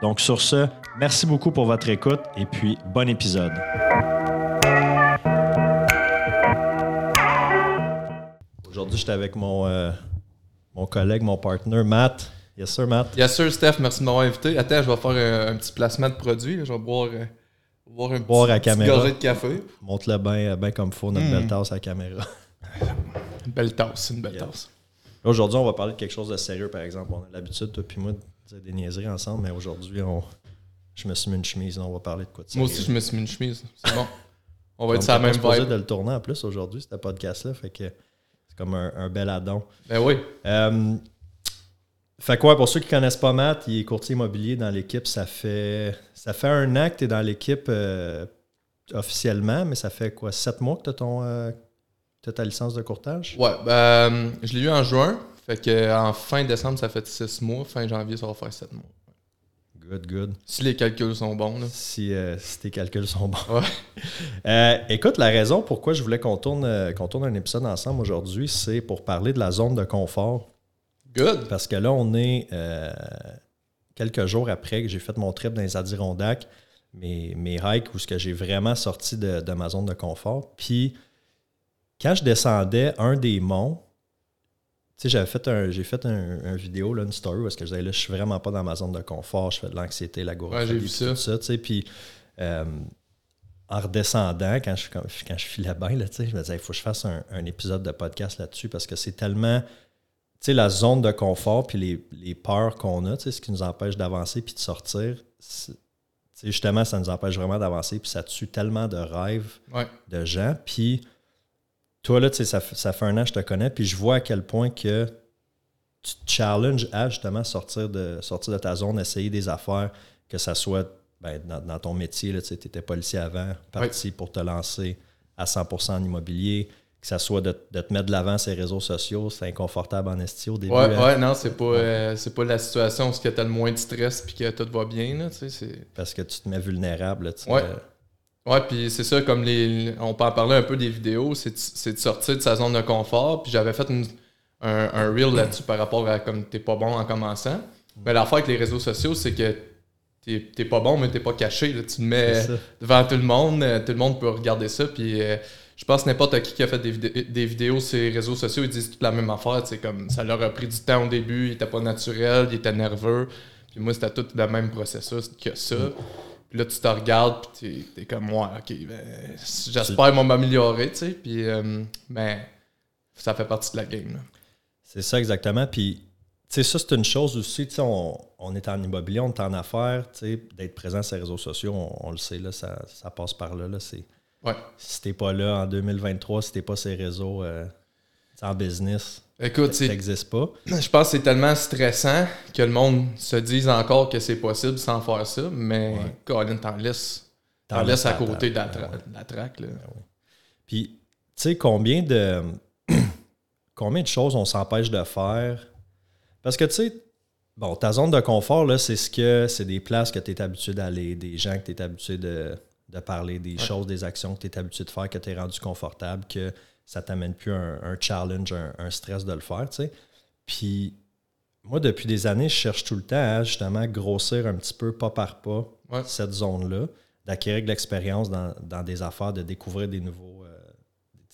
Donc sur ce, merci beaucoup pour votre écoute et puis bon épisode. Aujourd'hui, j'étais avec mon, euh, mon collègue, mon partner, Matt. Yes, sir, Matt. Yes, sir, Steph. Merci de m'avoir invité. Attends, je vais faire un, petit placement de produit. Je vais boire, euh, boire un boire petit, à caméra. gorgée de café. Montre-le bien ben comme il faut, notre belle tasse à la caméra. Une belle tasse, une belle tasse. Aujourd'hui, on va parler de quelque chose de sérieux, par exemple. On a l'habitude, toi puis moi, dire des niaiseries ensemble, mais aujourd'hui, on... je me suis mis une chemise. On va parler de quoi de Moi aussi, je me suis mis une chemise. C'est bon. On va être sur la même vibe. de le tourner en plus aujourd'hui, ce podcast-là. Fait que c'est comme un, un bel addon. Ben oui. Euh, fait quoi, pour ceux qui connaissent pas Matt, il est courtier immobilier dans l'équipe. Ça fait ça fait un an que tu es dans l'équipe euh, officiellement, mais ça fait quoi, sept mois que tu as, ton, euh, ta licence de courtage? Ouais, ben, je l'ai eu en juin. Fait que en fin décembre, ça fait 6 mois. Fin janvier, ça va faire 7 mois. Good, good. Si les calculs sont bons. Là. Si, euh, si tes calculs sont bons. Ouais. Euh, écoute, la raison pourquoi je voulais qu'on tourne, euh, qu'on tourne un épisode ensemble aujourd'hui, c'est pour parler de la zone de confort. Good. Parce que là, on est euh, quelques jours après que j'ai fait mon trip dans les Adirondacks, mes, mes hikes où ce que j'ai vraiment sorti de, de ma zone de confort. Puis, quand je descendais un des monts, sais, j'avais fait un, j'ai fait un, un vidéo, là, une story, parce que je disais, là, je suis vraiment pas dans ma zone de confort, je fais de l'anxiété, la Ouais, ça. tout ça, tu sais, puis euh, en redescendant, quand je, quand, quand je filais bien, là, tu sais, je me disais, il faut que je fasse un, un épisode de podcast là-dessus, parce que c'est tellement, tu sais, la zone de confort, puis les, les peurs qu'on a, tu sais, ce qui nous empêche d'avancer puis de sortir, c'est- tu sais, justement, ça nous empêche vraiment d'avancer, puis ça tue tellement de rêves Ouais. de gens. Puis toi, là, tu sais, ça, fait un an que je te connais, puis je vois à quel point que tu te challenges à justement sortir de, sortir de ta zone, essayer des affaires, que ça soit ben, dans, dans ton métier, tu étais policier avant, parti pour te lancer à 100% en immobilier, que ça soit de, de te mettre de l'avant ces réseaux sociaux, c'est inconfortable en esti au début. Ouais, hein, ouais, non, c'est pas, euh, c'est pas la situation où tu as le moins de stress puis que tout va bien. Là, c'est... Parce que tu te mets vulnérable. là. Ouais. Ouais, puis c'est ça, comme les. On peut en parler un peu des vidéos, c'est de, sortir de sa zone de confort. Puis j'avais fait une- un, un reel là-dessus par rapport à comme t'es pas bon en commençant. Mais l'affaire avec les réseaux sociaux, c'est que t'es pas bon, mais t'es pas caché. là. Tu te mets devant tout le monde, euh, tout le monde peut regarder ça. Puis euh, je pense n'importe qui qui a fait des, des vidéos sur les réseaux sociaux, ils disent toute la même affaire. C'est comme ça leur a pris du temps au début, ils étaient pas naturels, ils étaient nerveux. Puis moi, c'était tout le même processus que ça. Puis là, tu te regardes, puis t'es, t'es comme moi, ok, ben, j'espère m'améliorer, tu sais. Puis, euh, ben, ça fait partie de la game. là. C'est ça exactement. Puis, tu sais, ça, c'est une chose aussi. Tu sais, on, on est en immobilier, on est en affaires, tu sais, d'être présent sur les réseaux sociaux, on, on le sait, là, ça, ça passe par là. là c'est, Ouais. si t'es pas là en 2023, si t'es pas sur les réseaux euh, en business, Écoute, ça n'existe pas. je pense que c'est tellement stressant que le monde se dise encore que c'est possible sans faire ça, mais Ouais. Colin, t'en laisses, t'en T'en laisses à côté de la, table, tra- ouais. de la traque. Là. Puis, tu sais, combien de combien de choses on s'empêche de faire? Parce que, tu sais, bon, ta zone de confort, là, c'est ce que c'est des places que tu es habitué d'aller, des gens que tu es habitué de, de parler, des choses, des actions que tu es habitué de faire, que tu es rendu confortable, que ça t'amène plus un, un challenge, un, un stress de le faire, tu sais. Puis, moi, depuis des années, je cherche tout le temps à justement grossir un petit peu, pas par pas, Ouais. cette zone-là, d'acquérir de l'expérience dans, dans des affaires, de découvrir des nouveaux. euh,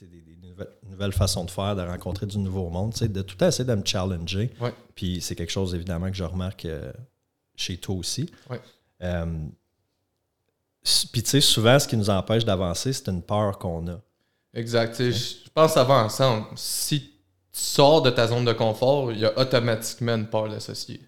des, des nouvelles, nouvelles façons de faire, de rencontrer du nouveau monde, tu sais, de tout essayer de me challenger. Ouais. Puis c'est quelque chose, évidemment, que je remarque euh, chez toi aussi. Ouais. Euh, puis tu sais, souvent, ce qui nous empêche d'avancer, c'est une peur qu'on a. Exact. Je pense que ça va ensemble. Si tu sors de ta zone de confort, il y a automatiquement une peur associée.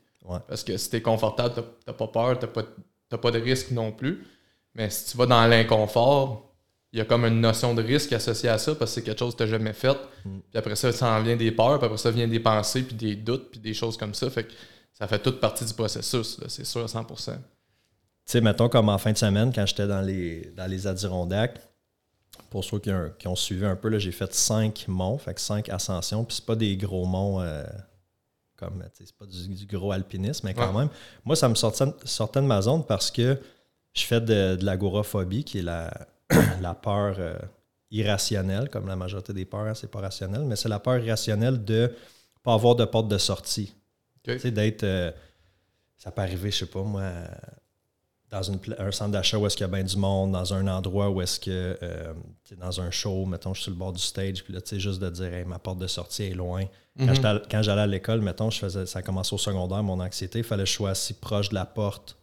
Parce que si tu es confortable, tu n'as pas peur, tu n'as pas, de risque non plus. Mais si tu vas dans l'inconfort, il y a comme une notion de risque associée à ça parce que c'est quelque chose que tu n'as jamais fait. Mm. Puis après ça, ça en vient des peurs, puis après ça vient des pensées, puis des doutes, puis des choses comme ça. Fait que ça fait toute partie du processus, c'est sûr à 100%. Tu sais, mettons comme en fin de semaine, quand j'étais dans les, dans les Adirondacks, pour ceux qui ont, suivi un peu, j'ai fait cinq monts, fait que cinq ascensions, puis c'est pas des gros monts euh, comme, c'est pas du, gros alpinisme, mais quand même. Moi, ça me sortait, sortait, de ma zone parce que je fais de, l'agoraphobie, qui est la, la peur euh, irrationnelle, comme la majorité des peurs, hein, c'est pas rationnel, mais c'est la peur irrationnelle de pas avoir de porte de sortie. Tu sais, d'être. Euh, ça peut arriver, je sais pas, moi, dans une, un centre d'achat où est-ce qu'il y a bien du monde, dans un endroit où est-ce que. Euh, dans un show, mettons, je suis sur le bord du stage, puis là, tu sais, juste de dire, ma porte de sortie est loin. Quand mhm. j'allais à l'école, mettons, je faisais, ça commençait au secondaire, mon anxiété, il fallait que je sois assis proche de la porte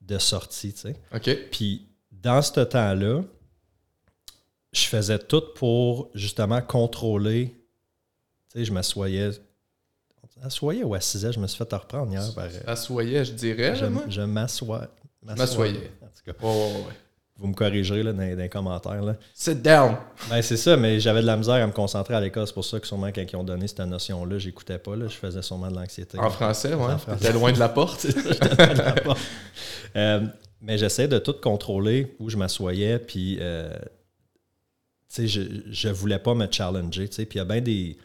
de sortie, tu sais. OK. Puis, dans ce temps-là, je faisais tout pour justement contrôler. Tu sais, je m'assoyais Assoyais ou assisais, je me suis fait reprendre hier. Par, Assoyais, je dirais. Je, je m'assois. M'assoyais. Vous me corrigerez là, dans, les commentaires. Là. Sit down. Ben, c'est ça, mais j'avais de la misère à me concentrer à l'école. C'est pour ça que sûrement quand ils ont donné cette notion-là, j'écoutais pas. Là. Je faisais sûrement de l'anxiété. En français, oui. T'étais loin de la porte. loin de la porte. Euh, mais j'essaie de tout contrôler où je m'assoyais. Puis, euh, je, je voulais pas me challenger. Puis il y a bien des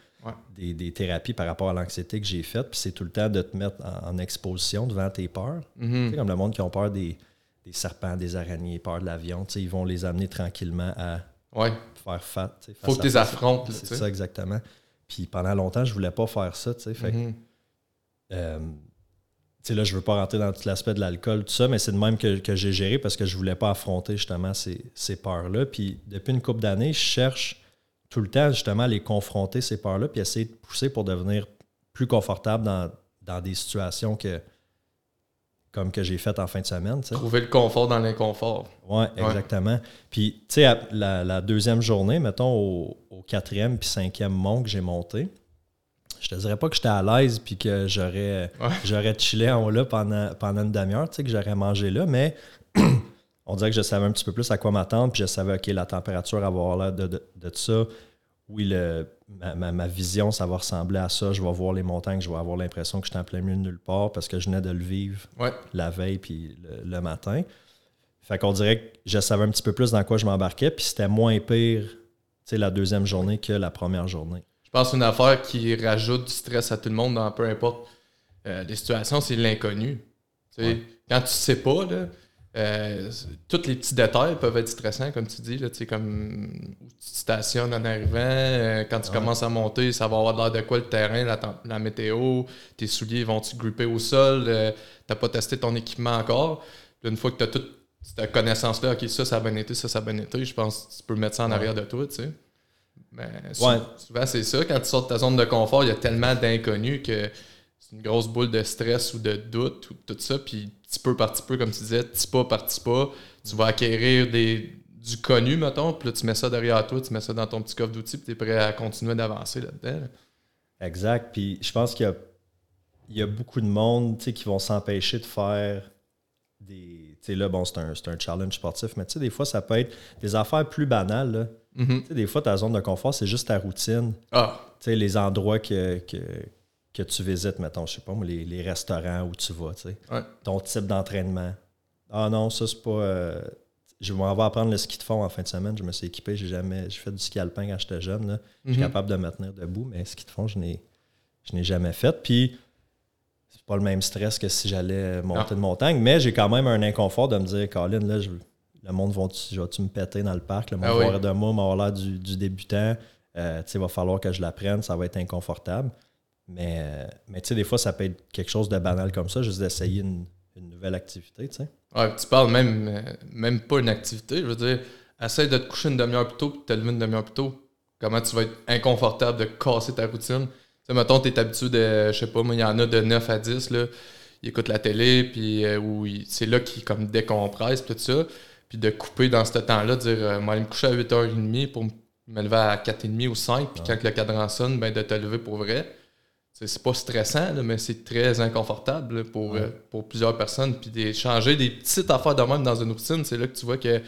des, thérapies par rapport à l'anxiété que j'ai faites. Puis c'est tout le temps de te mettre en, exposition devant tes peurs. Mm-hmm. comme le monde qui ont peur des, serpents, des araignées, peur de l'avion. Ils vont les amener tranquillement à faire fat. Faut que tu les affrontes. C'est ça, exactement. Puis pendant longtemps, je voulais pas faire ça. Fait euh, là, je veux pas rentrer dans tout l'aspect de l'alcool, tout ça, mais c'est de même que, j'ai géré parce que je voulais pas affronter justement ces, ces peurs-là. Puis depuis une couple d'années, je cherche tout le temps, justement, à les confronter, ces peurs-là, puis essayer de pousser pour devenir plus confortable dans, des situations que comme que j'ai faites en fin de semaine. Trouver le confort dans l'inconfort. Oui, exactement. Puis, tu sais, la, deuxième journée, mettons, au, quatrième puis cinquième mont que j'ai monté, je te dirais pas que j'étais à l'aise puis que j'aurais j'aurais chillé en haut là pendant, pendant une demi-heure, tu sais, que j'aurais mangé là, mais on dirait que je savais un petit peu plus à quoi m'attendre, puis je savais, OK, la température va avoir l'air de, de, de, ça. Oui, le, ma, vision, ça va ressembler à ça. Je vais voir les montagnes, je vais avoir l'impression que je suis en plein milieu de nulle part parce que je venais de le vivre la veille puis le, matin. Fait qu'on dirait que je savais un petit peu plus dans quoi je m'embarquais, puis c'était moins pire la deuxième journée que la première journée. Je pense une affaire qui rajoute du stress à tout le monde dans peu importe euh, les situations, c'est l'inconnu. Quand tu sais pas, là, euh, tous les petits détails peuvent être stressants, comme tu dis, là, comme où tu stationnes en arrivant, euh, quand tu commences à monter, ça va avoir l'air de quoi le terrain, la, météo, tes souliers vont-tu gripper au sol, euh, tu n'as pas testé ton équipement encore. une fois que tu as toute cette connaissance-là, ok, ça, ça a bien été, ça, ça a bien été, je pense que tu peux mettre ça en arrière de toi, tu sais. Mais souvent, c'est ça, quand tu sors de ta zone de confort, il y a tellement d'inconnus que c'est une grosse boule de stress ou de doute ou tout ça. Puis petit peu par petit peu, comme tu disais, petit pas par petit pas, tu vas acquérir des, du connu, mettons, puis là, tu mets ça derrière toi, tu mets ça dans ton petit coffre d'outils, puis tu es prêt à continuer d'avancer là-dedans. Exact. Puis je pense qu'il y a, il y a beaucoup de monde qui vont s'empêcher de faire des. Tu sais, là, bon, c'est un, un, challenge sportif, mais tu sais, des fois, ça peut être des affaires plus banales. Tu sais, des fois, ta zone de confort, c'est juste ta routine. Ah. Tu sais, les endroits que, que que tu visites, mettons, je sais pas, les, restaurants où tu vas, tu sais. Ton type d'entraînement. Ah non, ça, c'est pas. Euh, je m'en vais apprendre le ski de fond en fin de semaine. Je me suis équipé. J'ai jamais. J'ai fait du ski alpin quand j'étais jeune. Je suis mhm. capable de me tenir debout, mais ski de fond, je n'ai, je n'ai jamais fait. Puis, c'est pas le même stress que si j'allais monter de montagne, mais j'ai quand même un inconfort de me dire, Colin, là, le monde va tu me péter dans le parc? Le monde ah va de moi, m'avoir l'air du, du débutant. Euh, il va falloir que je l'apprenne, ça va être inconfortable. Mais, mais tu sais, des fois, ça peut être quelque chose de banal comme ça, juste d'essayer une, nouvelle activité, tu sais. Ouais, tu parles même, euh, même pas une activité. Je veux dire, essaye de te coucher une demi-heure plus tôt et de te lever une demi-heure plus tôt. Comment tu vas être inconfortable de casser ta routine? Tu sais, mettons, tu es habitué de, je sais pas, moi, il y en a de 9 à 10, là. Ils écoutent la télé, puis euh, c'est là qu'ils comme décompressent, tout ça. Puis de couper dans ce temps-là, dire, euh, moi, aller me coucher à 8h30 pour me levais à 4,5 ou 5, puis quand le cadran sonne, ben, de te lever pour vrai. C'est pas stressant, mais c'est très inconfortable pour, euh, pour plusieurs personnes. Puis de changer des petites affaires de même dans une routine, c'est là que tu vois que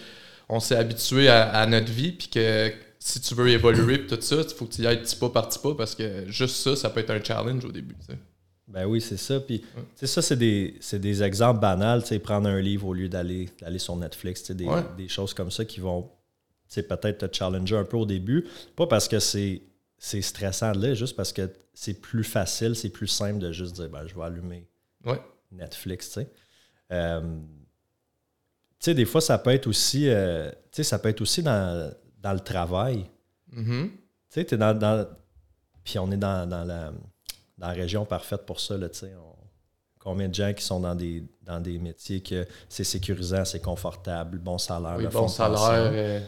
on s'est habitué à, notre vie, puis que si tu veux évoluer, puis tout ça, il faut que tu y ailles petit pas par petit pas, parce que juste ça, ça peut être un challenge au début. Ben oui, c'est ça. Puis, ça, c'est des, des, exemples banals. Prendre un livre au lieu d'aller sur Netflix. Des, des choses comme ça qui vont peut-être te challenger un peu au début. Pas parce que c'est stressant de là, juste parce que c'est plus facile, c'est plus simple de juste dire ben, je vais allumer Netflix. Euh, des fois, ça peut être aussi, euh, ça peut être aussi dans, le travail. Mm-hmm. Tu sais, dans, Puis on est dans, la, la, région parfaite pour ça. Là, combien de gens qui sont dans des, dans des métiers que c'est sécurisant, c'est confortable, bon salaire, bon salaire.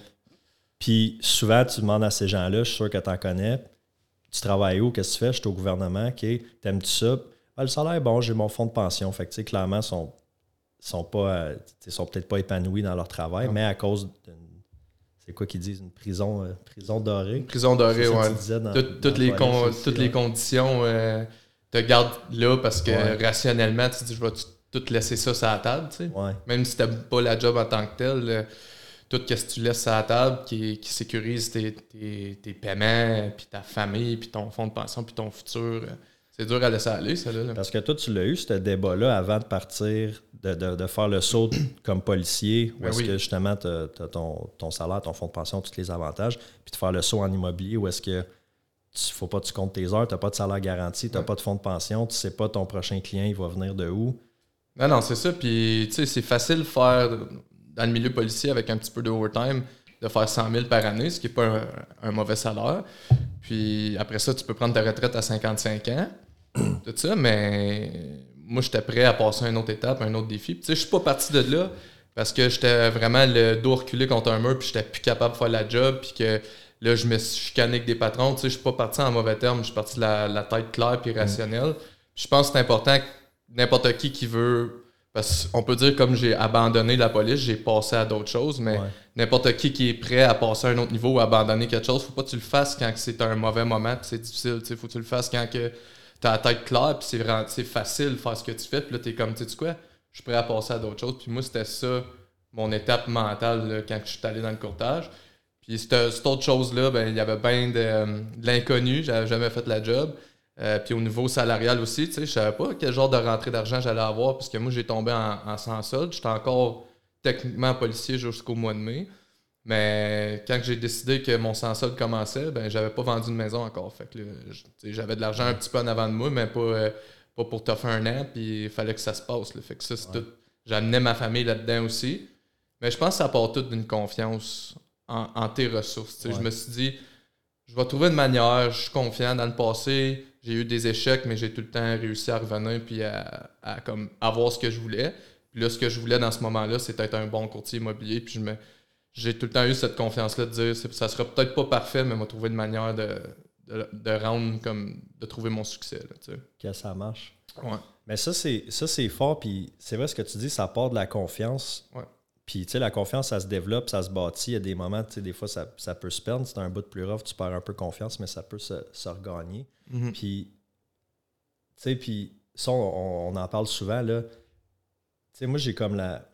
Puis souvent, tu demandes à ces gens-là, je suis sûr que tu en connais, tu travailles où, qu'est-ce que tu fais, je suis au gouvernement, OK, t'aimes-tu ça? Ah, le salaire est bon, j'ai mon fonds de pension. Fait que, tu sais, clairement, ils sont, sont pas, euh, sont peut-être pas épanouis dans leur travail, mais à cause d'une c'est quoi qu'ils disent, une prison, euh, prison dorée? Une prison dorée, oui. toutes, les toutes les conditions euh, te gardent là parce que rationnellement, tu dis, je vais tout laisser ça sur la table, tu sais. Même si tu pas la job en tant que tel, tout ce que tu laisses à la table qui, qui sécurise tes, tes, paiements, puis ta famille, puis ton fonds de pension, puis ton futur. C'est dur à laisser aller, ça. Là. Parce que toi, tu l'as eu, ce débat-là, avant de partir, de, de, faire le saut comme policier, où ben est-ce que justement tu as, ton, ton, salaire, ton fonds de pension, tous les avantages, puis de faire le saut en immobilier, où est-ce que il faut pas que tu comptes tes heures, tu n'as pas de salaire garanti, tu n'as pas de fonds de pension, tu sais pas ton prochain client, il va venir de où. Non, non, c'est ça. Puis, tu sais, c'est facile de faire dans le milieu policier avec un petit peu de overtime de faire 100 000 par année, ce qui n'est pas un, mauvais salaire. Puis après ça, tu peux prendre ta retraite à 55 ans, tout ça, mais moi, j'étais prêt à passer à une autre étape, un autre défi. Tu sais, je suis pas parti de là parce que j'étais vraiment le dos reculé contre un mur, puis j'étais plus capable de faire la job, puis que là, je me suis chicané avec des patrons. Tu sais, je suis pas parti en mauvais terme, je suis parti de la, tête claire et rationnelle. Je pense que c'est important que n'importe qui qui veut parce qu'on peut dire comme j'ai abandonné la police, j'ai passé à d'autres choses, mais n'importe qui qui est prêt à passer à un autre niveau ou abandonner quelque chose, faut pas que tu le fasses quand c'est un mauvais moment c'est difficile. Il faut que tu le fasses quand tu as la tête claire puis c'est c'est facile de faire ce que tu fais. Puis là, tu es comme, tu sais quoi, je suis prêt à passer à d'autres choses. Puis moi, c'était ça mon étape mentale quand je suis allé dans le courtage. Puis cette, autre chose-là, ben, il y avait bien de, de l'inconnu, j'avais jamais fait la job. Euh, puis au niveau salarial aussi, tu sais, je savais pas quel genre de rentrée d'argent j'allais avoir, parce que moi, j'ai tombé en, en sans solde. J'étais encore techniquement policier jusqu'au mois de mai. Mais quand j'ai décidé que mon sans solde commençait, ben j'avais pas vendu de maison encore. Fait que j'avais de l'argent un petit peu en avant de moi, mais pas, euh, pas pour faire un an, puis il fallait que ça se passe. Fait que ça, c'est tout. J'amenais ma famille là-dedans aussi. Mais je pense que ça part tout d'une confiance en, tes ressources. Je me suis dit, je vais trouver une manière, je suis confiant dans le passé j'ai eu des échecs, mais j'ai tout le temps réussi à revenir puis à, comme avoir ce que je voulais. Puis là, ce que je voulais dans ce moment-là, c'était être un bon courtier immobilier. Puis je me, j'ai tout le temps eu cette confiance-là de dire ça sera peut-être pas parfait, mais on va trouver une manière de, de, rendre comme de trouver mon succès. Là, que ça marche. Ouais. Mais ça, c'est ça, c'est fort. Puis c'est vrai ce que tu dis, ça part de la confiance. Ouais. Puis, tu sais, la confiance, ça se développe, ça se bâtit. Il y a des moments, tu sais, des fois, ça, peut se perdre. C'est un bout de plus rough, tu perds un peu confiance, mais ça peut se, regagner. Mhm. Puis, tu sais, puis ça, on, en parle souvent, là. Tu sais, moi, j'ai comme la...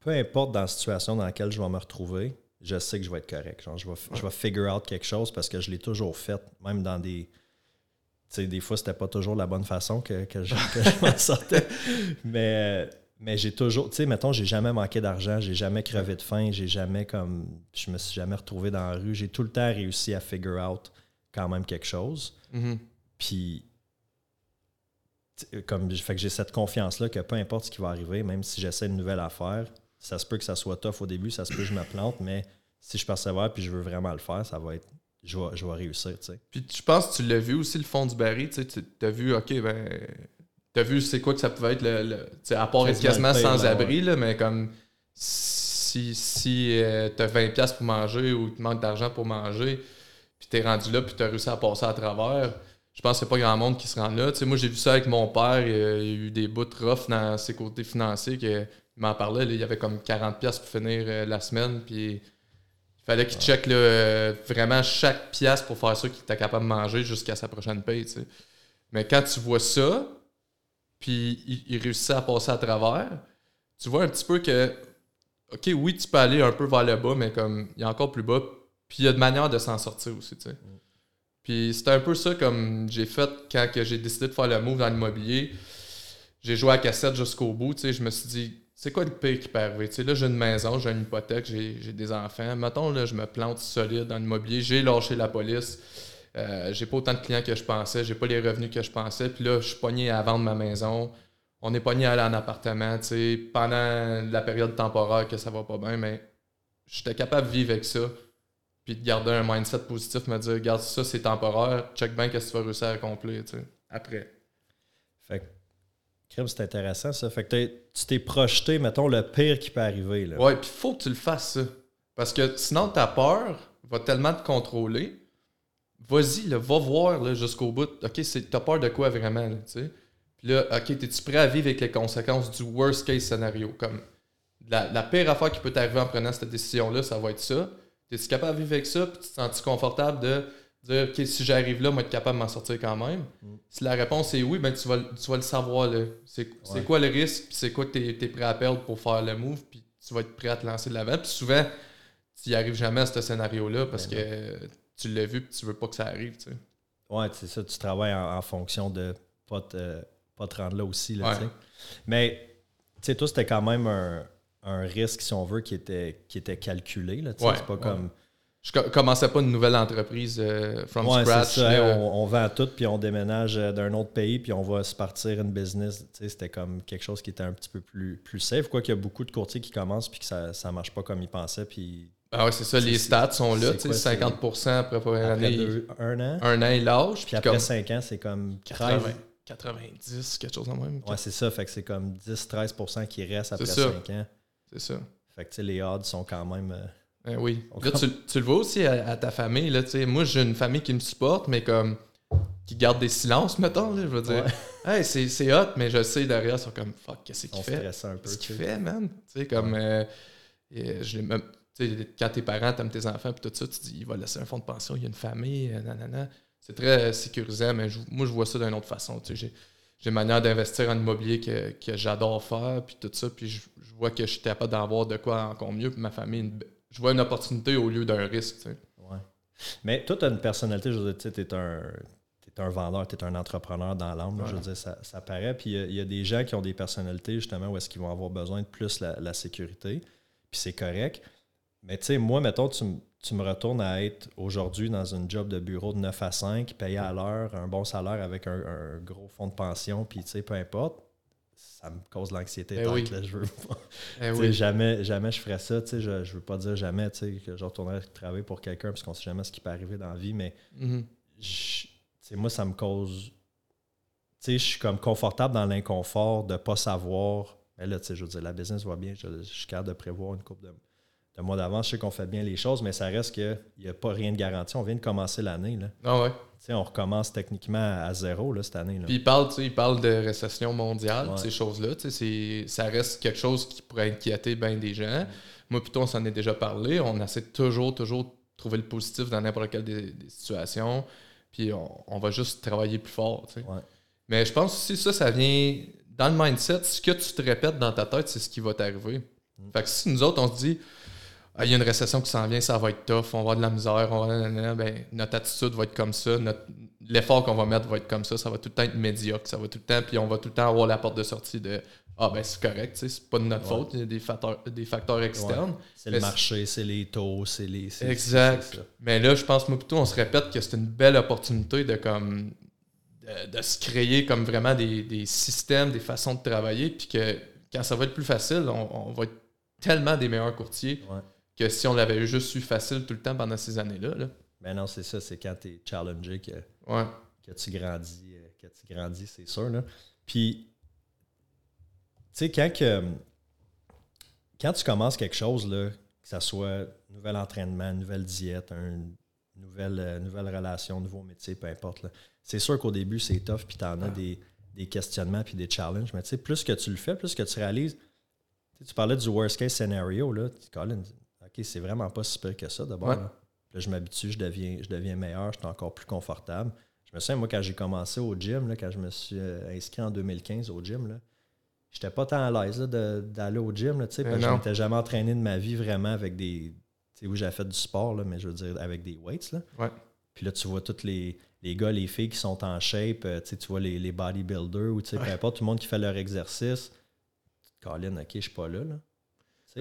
Peu importe dans la situation dans laquelle je vais me retrouver, je sais que je vais être correct. Genre, je vais, je vais figure out quelque chose parce que je l'ai toujours fait, même dans des... Tu sais, des fois, c'était pas toujours la bonne façon que, que je, que je m'en sortais. Mais mais j'ai toujours, tu sais, mettons, j'ai jamais manqué d'argent, j'ai jamais crevé de faim, j'ai jamais comme. Je me suis jamais retrouvé dans la rue. J'ai tout le temps réussi à figure out quand même quelque chose. Mm-hmm. Puis, comme fait que j'ai cette confiance-là que peu importe ce qui va arriver, même si j'essaie une nouvelle affaire, ça se peut que ça soit tough au début, ça se peut que je me plante, mais si je persévère puis je veux vraiment le faire, ça va être. Je vais, je vais réussir, tu sais. Puis je pense que tu l'as vu aussi, le fond du baril, tu as vu, OK, ben T'as vu c'est quoi que ça pouvait être le. à part être quasiment sans abri, là, mais comme si, si euh, t'as 20$ pour manger ou tu manques d'argent pour manger, puis t'es rendu là, puis t'as réussi à passer à travers, je pense n'y a pas grand monde qui se rend là. moi, j'ai vu ça avec mon père, il, y a eu des bouts rough dans ses côtés financiers, que, il m'en parlait, il y avait comme 40$ pour finir euh, la semaine, puis il Fallait qu'il check là, euh, vraiment chaque pièce pour faire ça qu'il était capable de manger jusqu'à sa prochaine paye. Mais quand tu vois ça, puis il, réussit à passer à travers, tu vois un petit peu que, OK, oui, tu peux aller un peu vers le bas, mais comme il y a encore plus bas, puis il y a de manière de s'en sortir aussi, tu sais. Puis c'était un peu ça comme j'ai fait quand j'ai décidé de faire le move dans l'immobilier. J'ai joué à cassette jusqu'au bout, tu sais. Je me suis dit, c'est quoi le pire qui peut arriver? Tu sais, là, j'ai une maison, j'ai une hypothèque, j'ai j'ai des enfants. Mettons, là, je me plante solide dans l'immobilier, j'ai lâché la police. Euh, j'ai pas autant de clients que je pensais, j'ai pas les revenus que je pensais. Puis là, je suis pogné à vendre ma maison. On est pogné à aller en appartement, tu sais, pendant la période temporaire que ça va pas bien, mais j'étais capable de vivre avec ça. Puis de garder un mindset positif, me dire, regarde, ça c'est temporaire, check bien qu'est-ce que tu vas réussir à accomplir, tu sais, après. Fait que, crème, c'est intéressant ça. Fait que tu t'es projeté, mettons, le pire qui peut arriver. Là. Ouais, puis faut que tu le fasses, ça. Parce que sinon, ta peur va tellement te contrôler. Vas-y, va voir jusqu'au bout. OK, t'as peur de quoi vraiment, tu sais? Puis là, OK, es-tu prêt à vivre avec les conséquences du worst case scénario? Comme la, la pire affaire qui peut t'arriver en prenant cette décision-là, ça va être ça. Es-tu capable de vivre avec ça? Puis tu te sens confortable de dire, OK, si j'arrive là, moi, être capable de m'en sortir quand même? Si la réponse est oui, ben tu vas, le- tu vas le savoir. C'est Ouais. quoi le risque? Puis c'est quoi que tu es, prêt à perdre pour faire le move? Puis tu vas être prêt à te lancer de l'avant. Puis souvent, tu n'y arrives jamais à ce scénario-là parce Ben que tu l'as vu puis tu veux pas que ça arrive. tu sais. Ouais, c'est ça, tu travailles en, en fonction de pas te, pas te rendre là aussi. Là, Ouais. tu sais. Mais, tu sais, toi, c'était quand même un, un risque, si on veut, qui était, qui était calculé. Là, tu sais. Ouais, c'est pas ouais. comme. Je co- commençais pas une nouvelle entreprise euh, from Ouais, scratch. ça. on, on vend tout, puis on déménage euh, d'un autre pays, puis on va se partir une business. C'était comme quelque chose qui était un petit peu plus, plus safe. Quoi qu'il y a beaucoup de courtiers qui commencent, puis que ça ne marche pas comme ils pensaient. Puis Ah ouais, c'est ça, les stats sont là. tu sais, quoi, c'est- 50% après première après année, deux- un an, un an, ils lâchent. puis Puis après comme cinq ans, c'est comme 13. 80, 90, quelque chose de même. Ouais, c'est ça. Fait que c'est comme 10-13% qui restent après C'est ça. 5 ans. C'est ça. Fait que tu sais, les odds sont quand même. euh, Ben oui. Là, tu, tu le vois aussi à, à ta famille. Là, tu sais. moi, j'ai une famille qui me supporte, mais comme qui garde des silences, mettons. Là, je veux dire, hey, c'est, hot, mais je sais derrière, ils sont comme fuck, qu'est-ce qu'il fait? stressait un peu. Qu'est-ce qu'il fait, man? Tu sais, comme. euh, je quand tes parents t'aimes tes enfants, puis tout ça, tu dis, il va laisser un fonds de pension, il y a une famille, euh, nanana. C'est très sécurisant, mais je- moi, je vois ça d'une autre façon. J'ai, j'ai une manière d'investir en immobilier que, que j'adore faire, puis tout ça, puis je, je vois que je suis capable d'en avoir de quoi encore mieux, puis ma famille, une- je vois une opportunité au lieu d'un risque. Ouais. Mais toi, tu as une personnalité, je veux dire, tu t'es un, t'es un vendeur, tu es un entrepreneur dans l'âme, je veux dire, ça, ça paraît. Puis il y a- il y, a des gens qui ont des personnalités, justement, où est-ce qu'ils vont avoir besoin de plus la, la sécurité, puis c'est correct. Mais tu sais, moi, mettons, tu, tu me retournes à être aujourd'hui dans une job de bureau de 9 à 5, payé à l'heure, un bon salaire avec un, un gros fonds de pension, puis tu sais, peu importe, ça me cause l'anxiété. Ben tête, oui. là, je veux pas. Oui. Jamais, jamais je ferais ça. tu sais, Je, je veux pas dire jamais tu sais, que je retournerais travailler pour quelqu'un parce qu'on sait jamais ce qui peut arriver dans la vie, mais Mhm. je- tu sais, moi, ça me cause. Tu sais, je suis comme confortable dans l'inconfort de pas savoir. Mais là, tu sais, je veux dire, la business va bien, je, je suis capable de prévoir une coupe de, de mois d'avance. Je sais qu'on fait bien les choses, mais ça reste qu'il n'y a pas rien de garanti. On vient de commencer l'année. là. Ah ouais. On recommence techniquement à zéro là, cette année. Là. Puis il parle, tu sais, il parle de récession mondiale, Ouais. ces choses-là. Ça reste quelque chose qui pourrait inquiéter bien des gens. Moi, plutôt, on s'en est déjà parlé. On essaie toujours, toujours de trouver le positif dans n'importe quelle des, des situations. Puis on, on va juste travailler plus fort. Ouais. Mais je pense aussi ça, ça vient dans le mindset. Ce que tu te répètes dans ta tête, c'est ce qui va t'arriver. Mm. Fait que si nous autres, on se dit, Ah, il y a une récession qui s'en vient, ça va être tough, on va avoir de la misère, on va nanana, ben, notre attitude va être comme ça, notre- l'effort qu'on va mettre va être comme ça, ça va tout le temps être médiocre, ça va tout le temps, puis on va tout le temps avoir la porte de sortie de Ah ben c'est correct, c'est pas de notre Ouais. faute, il y a des facteurs, des facteurs externes. C'est le marché, c'est les taux, c'est les. Exact. Mais là, je pense, moi, plutôt, on se répète que c'est une belle opportunité de comme de, de se créer comme vraiment des, des systèmes, des façons de travailler, puis que quand ça va être plus facile, on, on va être tellement des meilleurs courtiers Ouais. Que si on l'avait juste eu facile tout le temps pendant ces années-là. Là. Mais non, c'est ça, c'est quand tu es challengé que, Ouais. que tu grandis, euh, que tu grandis, c'est sûr. Là. Puis, tu sais, quand, que- quand tu commences quelque chose, là, que ça soit nouvel entraînement, nouvelle diète, une nouvelle, euh, nouvelle relation, nouveau métier, peu importe, c'est sûr qu'au début, c'est tough, puis tu en as des, des questionnements puis des challenges. Mais tu sais, plus que tu le fais, plus que tu réalises. tu parlais du worst case scenario, là. Colin, OK, c'est vraiment pas si pire que ça d'abord. Ouais. Là. Là, je m'habitue, je deviens, je deviens meilleur, je suis encore plus confortable. Je me souviens, moi, quand j'ai commencé au gym, là, quand je me suis euh, inscrit en 2015 au gym, là, j'étais pas tant à l'aise d'aller au gym, là, Mais parce que je m'étais jamais entraîné de ma vie vraiment avec des. Tu sais, oui, j'avais fait du sport, là, mais je veux dire avec des weights. Là. Ouais. Puis là, tu vois tous les, les gars, les filles qui sont en shape, euh, tu vois les, les bodybuilders ou tu sais, peu importe, tout le monde qui fait leur exercice. Colin, ok, je suis pas là. là.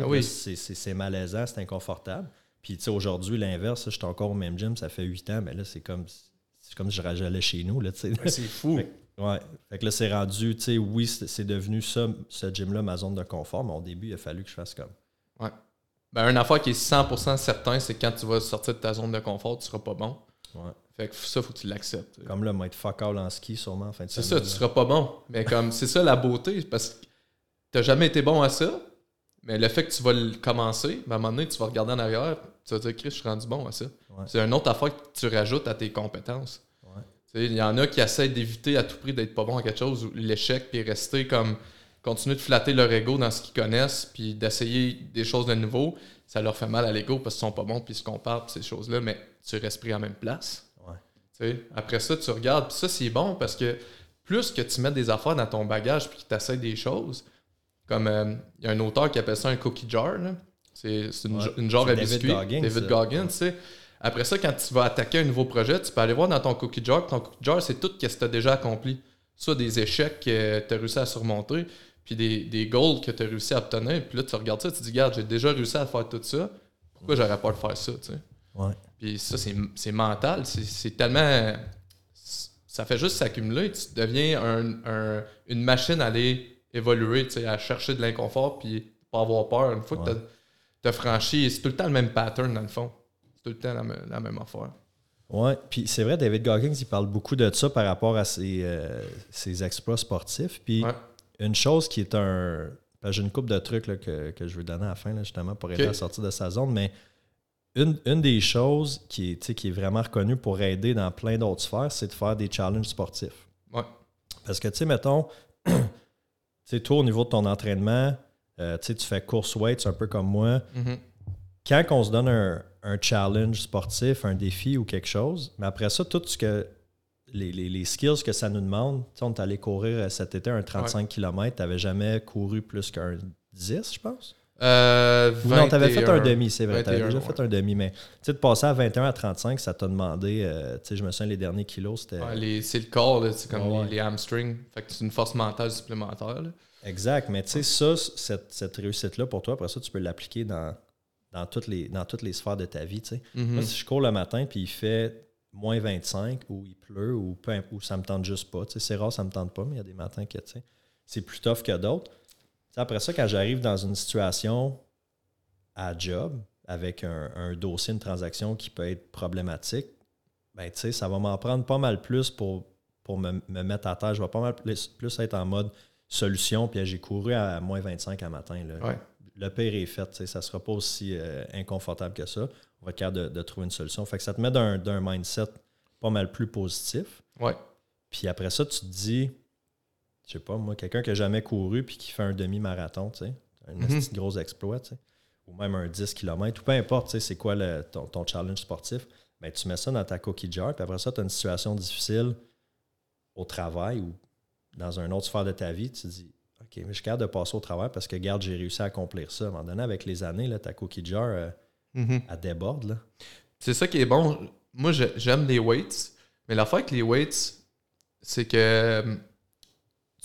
Ah oui. c'est- malaisant, c'est inconfortable. Puis tu sais, aujourd'hui, l'inverse, je suis encore au même gym, ça fait 8 ans, mais là, c'est comme, c'est comme si je j'allais chez nous. Ouais, c'est fou. Fait Ouais. Fait que là, c'est rendu, tu sais, oui, c'est devenu ça, ce gym-là, ma zone de confort, mais au début, il a fallu que je fasse comme. Ben, une affaire qui est 100% certain, c'est que quand tu vas sortir de ta zone de confort, tu seras pas bon. Ouais. Fait que ça, faut que tu l'acceptes. Comme là, m'être fuck all en ski, sûrement, en fin de C'est ça, tu seras pas bon. Mais comme c'est ça la beauté, parce que t'as jamais été bon à ça, mais le fait que tu vas le commencer, ben, à un moment donné, tu vas regarder en arrière, tu vas te dire, Chris, je suis rendu bon à ça. Ouais. C'est une autre affaire que tu rajoutes à tes compétences. Ouais. Il y en a qui essaient d'éviter à tout prix d'être pas bon à quelque chose, ou l'échec, puis rester comme. continuer de flatter leur ego dans ce qu'ils connaissent, puis d'essayer des choses de nouveau. Ça leur fait mal à l'ego parce qu'ils sont pas bons, puis ils se comparent, puis ces choses-là, mais tu restes pris en même place. Ouais. Après ça, tu regardes, puis ça, c'est bon parce que plus que tu mets des affaires dans ton bagage puis que tu essaies des choses, comme euh, il y a un auteur qui appelle ça un cookie jar, là. c'est c'est une, Ouais. une genre à David biscuit. Goggins, David ça. Goggins, tu sais. Après ça, quand tu vas attaquer un nouveau projet, tu peux aller voir dans ton cookie jar. Ton cookie jar, c'est tout ce que tu as déjà accompli. Soit des échecs que tu as réussi à surmonter, puis des, des goals que tu as réussi à obtenir. Puis là, tu regardes ça, tu te dis, regarde, j'ai déjà réussi à faire tout ça. Pourquoi j'aurais pas de faire ça, tu sais? Ouais. Puis ça, c'est c'est mental. C'est c'est tellement. Ça fait juste s'accumuler. Tu deviens un- un- une machine à aller évoluer, tu sais, à chercher de l'inconfort puis pas avoir peur. Une fois que tu as, franchi, c'est tout le temps le même pattern dans le fond. C'est tout le temps la, me- la même affaire. Ouais, puis c'est vrai, David Goggins, il parle beaucoup de ça par rapport à ses, euh, ses exploits sportifs. Puis Ouais. une chose qui est un. J'ai une coupe de trucs là, que, que je veux donner à la fin, là, justement, pour aider à sortir de sa zone, mais une, une des choses qui est, qui est vraiment reconnue pour aider dans plein d'autres sphères, c'est de faire des challenges sportifs. Ouais. Parce que, tu sais, mettons, sais, toi, au niveau de ton entraînement, euh, tu fais course weight, c'est un peu comme moi Mhm. quand on se donne un, un challenge sportif, un défi ou quelque chose, mais après ça, tout ce que les, les- les skills que ça nous demande, on est allé courir euh, cet été un 35 km, tu n'avais jamais couru plus qu'un 10, je pense. Euh, non, tu avais fait 21. un demi, c'est vrai, tu avais 21, déjà ouais. fait un demi, mais tu sais, de passer à 21 à 35, ça t'a demandé, euh, tu sais, je me souviens, les derniers kilos, c'était. Ouais, c'est le corps, c'est comme Ouais. Les, les hamstrings. Fait que c'est une force mentale supplémentaire. là. Exact, mais tu sais, ça, cette, cette réussite-là, pour toi, après ça, tu peux l'appliquer dans, dans, toutes les, dans toutes les sphères de ta vie, tu sais. Mhm. Moi, si je cours le matin puis il fait moins 25 ou il pleut ou, peu ou ça me tente juste pas, tu sais, c'est rare, ça me tente pas, mais il y a des matins que tu sais, c'est plus tough que d'autres. Après ça, quand j'arrive dans une situation à job avec un, un dossier, une transaction qui peut être problématique, ben, ça va m'en prendre pas mal plus pour, pour me, me mettre à terre. Je vais pas mal plus, plus être en mode solution. Puis j'ai couru à moins 25 à matin. Là. Ouais. Le pire est fait. Ça ne sera pas aussi euh, inconfortable que ça. On va être capable de, de trouver une solution. Fait que ça te met d'un d'un mindset pas mal plus positif. Ouais. Puis après ça, tu te dis, je sais pas, moi, quelqu'un qui n'a jamais couru puis qui fait un demi-marathon, tu sais, un Mhm. gros exploit, tu sais, ou même un 10 km, ou peu importe, tu sais, c'est quoi le- ton, ton challenge sportif, ben, tu mets ça dans ta cookie jar, puis après ça, tu as une situation difficile au travail ou dans un autre sphère de ta vie, tu te dis, OK, mais je suis capable de passer au travail parce que, regarde, j'ai réussi à accomplir ça. À un moment donné, avec les années, là, ta cookie jar, euh, Mhm. elle déborde. Là. C'est ça qui est bon. Moi, j'aime les weights, mais l'affaire avec les weights, c'est que euh,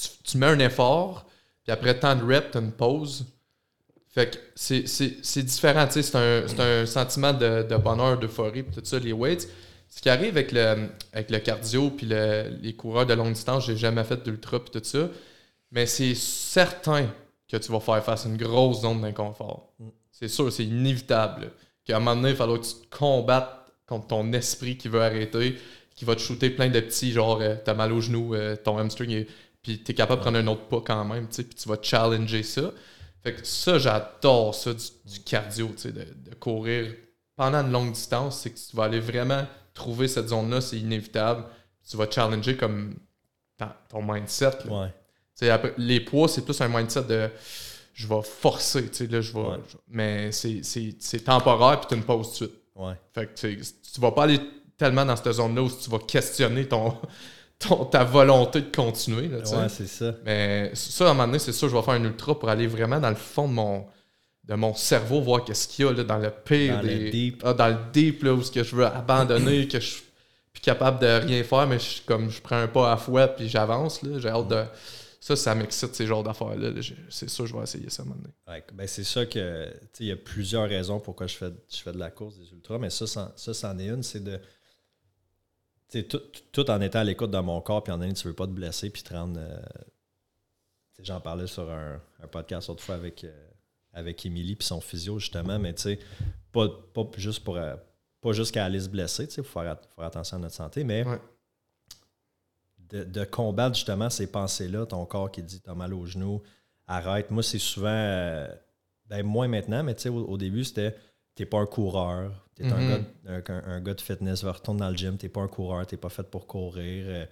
tu, tu mets un effort, puis après tant de reps, tu une pause. Fait que c'est- différent, tu sais, c'est un, un sentiment de, de bonheur, d'euphorie, puis tout ça, les weights. Ce qui arrive avec le, avec le cardio, puis le- les coureurs de longue distance, j'ai jamais fait d'ultra, puis tout ça, mais c'est certain que tu vas faire face à une grosse zone d'inconfort. Mm. C'est sûr, c'est inévitable. Qu'à un moment donné, il va falloir que tu te combattes contre ton esprit qui veut arrêter, qui va te shooter plein de petits, genre, euh, t'as mal au genou, euh, ton hamstring, est- puis t'es capable de prendre un autre pas quand même, tu sais, puis tu vas challenger ça. Fait que ça, j'adore ça du, du cardio, tu sais, de, de courir pendant une longue distance, c'est que tu vas aller vraiment trouver cette zone-là, c'est inévitable. Tu vas challenger comme ton mindset. là. Ouais. Tu sais, après, les poids, c'est plus un mindset de je vais forcer, tu sais, là, je vais. Ouais. mais c'est- temporaire, puis tu une pause tout de suite. Ouais. Fait que tu tu vas pas aller tellement dans cette zone-là où tu vas questionner ton, ton, ta volonté de continuer, là. Ouais, c'est ça. Mais ça, à un moment donné, c'est sûr, je vais faire un ultra pour aller vraiment dans le fond de mon, de mon cerveau, voir qu'est-ce qu'il y a là, dans le pire Dans le deep. Ah, dans le deep, là, où ce que je veux abandonner, que je suis plus capable de rien faire, mais je, comme je prends un pas à fois puis j'avance, là. J'ai hâte de. Ça, ça m'excite, ces genres d'affaires-là. C'est sûr, je vais essayer ça à un moment donné. Ouais, ben c'est ça que. Il y a plusieurs raisons pourquoi je fais, je fais de la course des ultras, mais ça, c'en- ça, c'en est une, c'est de. Tout, tout en étant à l'écoute de mon corps, puis en année, tu veux pas te blesser, puis te rendre. euh, J'en parlais sur un, un podcast autrefois avec, euh, avec Émilie, puis son physio, justement, mais tu sais, pas, pas juste pour. euh, pas juste qu'à aller se blesser, tu sais, faut faire, faire attention à notre santé, mais Ouais. de, de combattre justement ces pensées-là, ton corps qui dit t'as mal aux genoux, arrête. Moi, c'est souvent, euh, ben moins maintenant, mais tu sais, au, au début, c'était t'es pas un coureur, t'es un, Mhm. gars, de- un, un gars de fitness, va retourner dans le gym, t'es pas un coureur, t'es pas fait pour courir. euh,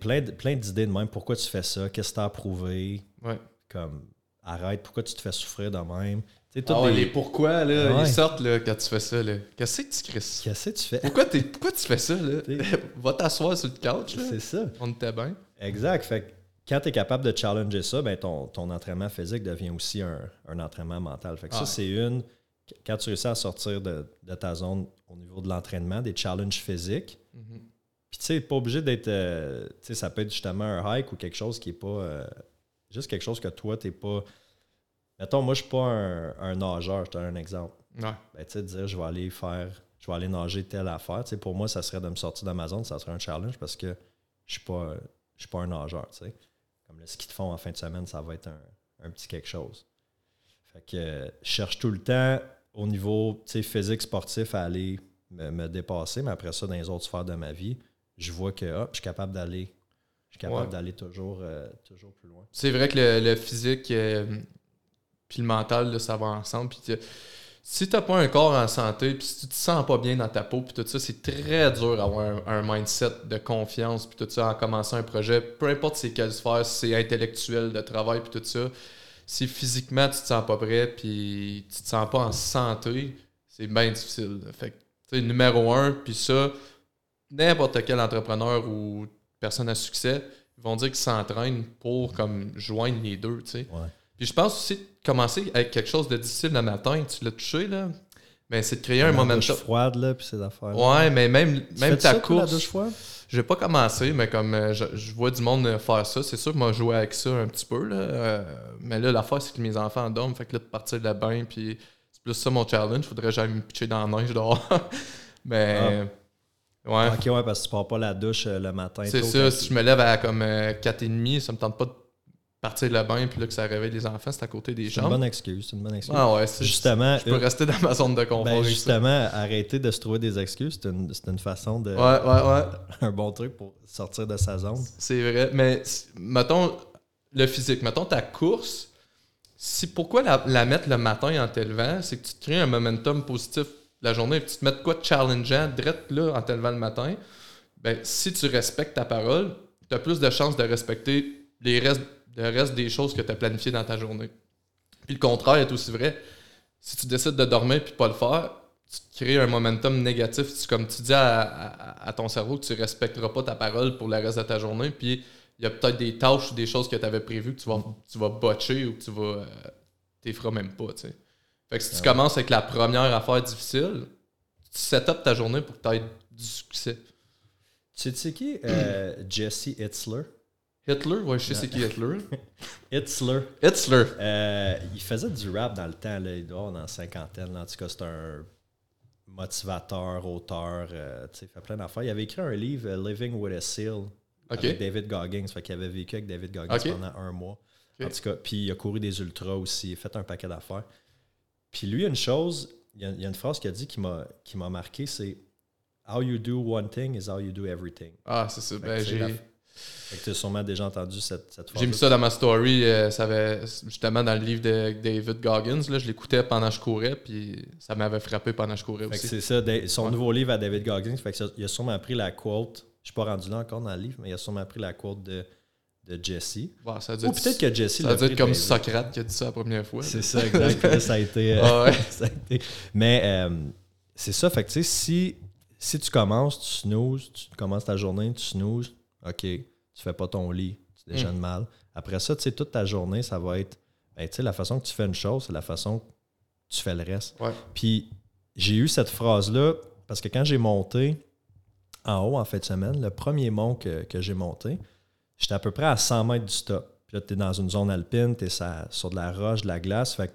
plein, de- plein d'idées de même. Pourquoi tu fais ça? Qu'est-ce que t'as à prouver? Ouais. Comme, arrête, pourquoi tu te fais souffrir de même? Tu sais, toutes Ah ouais, des- les pourquoi, là, Ouais. ils sortent là, quand tu fais ça. là. Qu'est-ce que tu crisses? Qu'est-ce que tu fais? Pourquoi, t'es- pourquoi tu fais ça? Là? Va t'asseoir sur le couch. Là. C'est ça. On était bien. Exact. Fait que quand tu es capable de challenger ça, ben ton, ton entraînement physique devient aussi un, un entraînement mental. Fait que Ah. ça, c'est une. Quand tu réussis à sortir de, de ta zone au niveau de l'entraînement, des challenges physiques, Mhm. puis tu sais, pas obligé d'être. euh, tu sais, ça peut être justement un hike ou quelque chose qui est pas. euh, juste quelque chose que toi, t'es pas. Mettons, moi, je suis pas un, un nageur, je te donne un exemple. Ouais. Ben, tu sais, dire, je vais aller faire. Je vais aller nager telle affaire. Tu sais, pour moi, ça serait de me sortir de ma zone, ça serait un challenge parce que je suis pas, je suis pas un nageur. tu sais. Comme le ski de fond en fin de semaine, ça va être un, un petit quelque chose. Fait que euh, je cherche tout le temps au niveau physique, sportif à aller me, me dépasser, mais après ça, dans les autres sphères de ma vie, je vois que hop, je suis capable d'aller. Je suis capable Ouais. d'aller toujours, euh, toujours plus loin. C'est vrai que le, le physique euh, puis le mental, là, ça va ensemble. Puis tu- si t'as pas un corps en santé, puis si tu te sens pas bien dans ta peau, puis tout ça, c'est très dur d'avoir un, un mindset de confiance, puis tout ça, en commençant un projet, peu importe c'est quelle sphère, si c'est intellectuel, de travail, puis tout ça. Si physiquement tu te sens pas prêt, puis tu te sens pas en santé, c'est bien difficile. Fait que, tu sais, numéro un, puis ça, n'importe quel entrepreneur ou personne à succès, ils vont dire qu'ils s'entraînent pour comme joindre les deux, tu sais. Ouais. Puis je pense aussi de commencer avec quelque chose de difficile le matin, tu l'as touché là, mais c'est de créer un La momentum. froide, là, puis ces affaires. Ouais, mais même, même ta ça, toi, la course. douche froide? J'ai pas commencé, mais comme euh, je, je vois du monde euh, faire ça, c'est sûr que moi, je jouais avec ça un petit peu. Là, euh, mais là, l'affaire, c'est que mes enfants dorment. Fait que là, de partir de la bain, puis c'est plus ça mon challenge. Faudrait que j'aille me pitcher dans la neige dehors. mais, ouais. Ok, ouais, parce que tu pars pas la douche euh, le matin. C'est ça, si je me lève à comme euh, 4h30, ça me tente pas de partir de la bain, puis là, que ça réveille les enfants, c'est à côté des C'est une bonne excuse. C'est une bonne excuse. Ah ouais, Justement, Je peux rester dans ma zone de confort. ben, justement, arrêter de se trouver des excuses, c'est une, c'est une façon de. Ouais, ouais, ouais. Un bon truc pour sortir de sa zone. C'est vrai. Mais mettons le physique, mettons ta course. Si, pourquoi la, la mettre le matin en t'élevant? C'est que tu te crées un momentum positif la journée. Puis tu te mets de quoi de challengeant direct là en t'élevant le matin. Ben, si tu respectes ta parole, tu as plus de chances de respecter les restes, le reste des choses que tu as planifiées dans ta journée. Puis le contraire est aussi vrai. Si tu décides de dormir puis pas le faire, tu crées un momentum négatif. Tu, comme tu dis à, à- à ton cerveau que tu respecteras pas ta parole pour le reste de ta journée. Puis il y a peut-être des tâches ou des choses que tu avais prévues que tu vas, tu vas botcher ou que tu vas. Euh, feras même pas, tu sais. Fait que si tu Ouais. commences avec la première affaire difficile, tu set up ta journée pour que tu aies du succès. Tu sais, tu sais qui euh, Jesse Itzler? Hitler, ouais, je sais c'est qui Hitler. Itzler. Hitler. Euh, il faisait du rap dans le temps, là, il doit dans la cinquantaine. là. En tout cas, c'est un motivateur, auteur, euh, tu sais, il fait plein d'affaires. Il avait écrit un livre, euh, Living with a Seal, avec David Goggins. Fait qu'il avait vécu avec David Goggins pendant un mois. En tout cas, puis il a couru des ultras aussi, il a fait un paquet d'affaires. Puis lui, une chose, il y a, il y a une phrase qu'il a dit qui m'a marqué, c'est How you do one thing is how you do everything. Ah, c'est ça. Ben, j'ai. Tu as sûrement déjà entendu cette, cette phrase. J'ai mis ça dans ma story, euh, ça avait, justement dans le livre de David Goggins. Là, je l'écoutais pendant que je courais, puis ça m'avait frappé pendant que je courais Fait aussi. c'est ça, son Ouais. nouveau livre à David Goggins. Fait que ça- il a sûrement pris la quote. Je suis pas rendu là encore dans le livre, mais il a sûrement pris la quote de de Jesse. Ou être- peut-être que Jesse ça dû être comme Socrate qui a dit ça la première fois. C'est ça, exact. Puis là, ça a été. euh, Ah ouais. ça a été- Mais euh, c'est ça, fait que tu sais, si, si tu commences, tu snoozes, tu commences ta journée, tu snoozes, OK, tu fais pas ton lit, tu déjeunes Mm. mal. Après ça, tu sais, toute ta journée, ça va être. Ben, tu sais, la façon que tu fais une chose, c'est la façon que tu fais le reste. Ouais. Puis j'ai eu cette phrase-là parce que quand j'ai monté en haut en fin de semaine, le premier mont que, que j'ai monté, j'étais à peu près à 100 mètres du stop. Puis là, tu es dans une zone alpine, tu es sur de la roche, de la glace. Fait que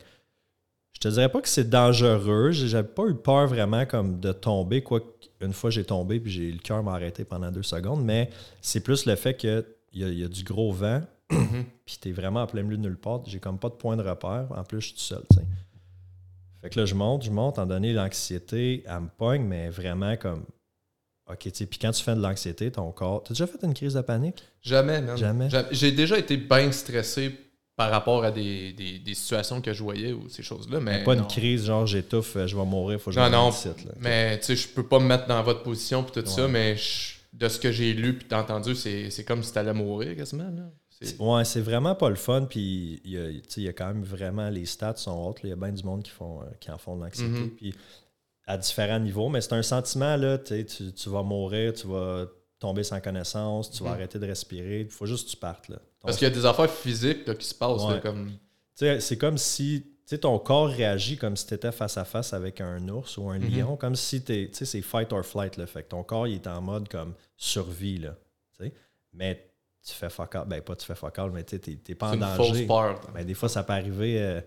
je te dirais pas que c'est dangereux. J'avais pas eu peur vraiment comme de tomber. Quoi une fois j'ai tombé puis j'ai le cœur m'a arrêté pendant deux secondes, mais c'est plus le fait qu'il y, a- il y a du gros vent, Mhm. puis tu es vraiment en plein milieu de nulle part. J'ai comme pas de point de repère. En plus, je suis tout seul. tu sais. Fait que là, je monte, je monte, en donné l'anxiété, elle me pogne, mais vraiment comme. OK, tu sais, puis quand tu fais de l'anxiété, ton corps. T'as déjà fait une crise de panique? Jamais, man. Jamais. J'ai déjà été bien stressé par rapport à des, des- des situations que je voyais ou ces choses-là. Mais pas non. une crise, genre j'étouffe, euh, je vais mourir, faut que je Non, me non. là. Mais tu sais, je peux pas me mettre dans votre position puis tout ça, mais je- de ce que j'ai lu puis entendu, c'est comme si t'allais mourir quasiment. Là. C'est- Ouais, c'est vraiment pas le fun. Puis il y, a, tu sais, il y a quand même vraiment les stats sont hautes. Il y a bien du monde qui, font, euh, qui en font de l'anxiété. Mhm. Puis à différents niveaux. Mais c'est un sentiment, là, tu tu vas mourir, tu vas tomber sans connaissance, tu vas Mhm. arrêter de respirer. Il faut juste que tu partes. Là. Parce qu'il y a des affaires physiques là, qui se passent. là, Ouais. comme... Tu sais, c'est comme si tu sais, ton corps réagit comme si tu étais face à face avec un ours ou un Mhm. lion, comme si t'es- tu sais, c'est fight or flight. Là, fait que ton corps il est en mode comme survie. Là, mais tu fais fuck all. Ben, pas tu fais fuck all, mais tu t'es pas en une fausse danger. peur. Ben, des fois, ça peut arriver. euh,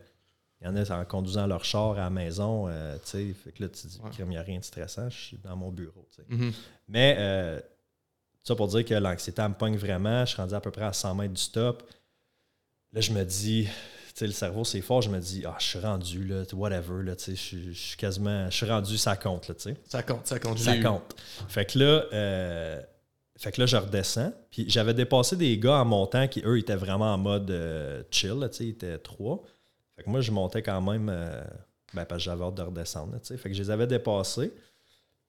Il y en a en conduisant leur char à la maison. euh, tu sais, fait que là, tu dis, Ouais. il n'y a rien de stressant, je suis dans mon bureau. tu sais. Mhm. Mais euh, ça pour dire que l'anxiété me pogne vraiment. Je suis rendu à peu près à 100 mètres du stop. Là, je me dis, tu sais, le cerveau, c'est fort. Je me dis, ah, je suis rendu, là, whatever, là, je suis- je suis quasiment, je suis rendu, ça compte, là, tu sais. Ça compte, ça compte. Ça compte. Fait que là, euh, fait que là, je redescends. Puis j'avais dépassé des gars en montant qui, eux, étaient vraiment en mode euh, chill, là, tu sais, ils étaient trois. Fait que moi, je montais quand même, euh, ben, parce que j'avais hâte de redescendre, là, tu sais. Fait que je les avais dépassés.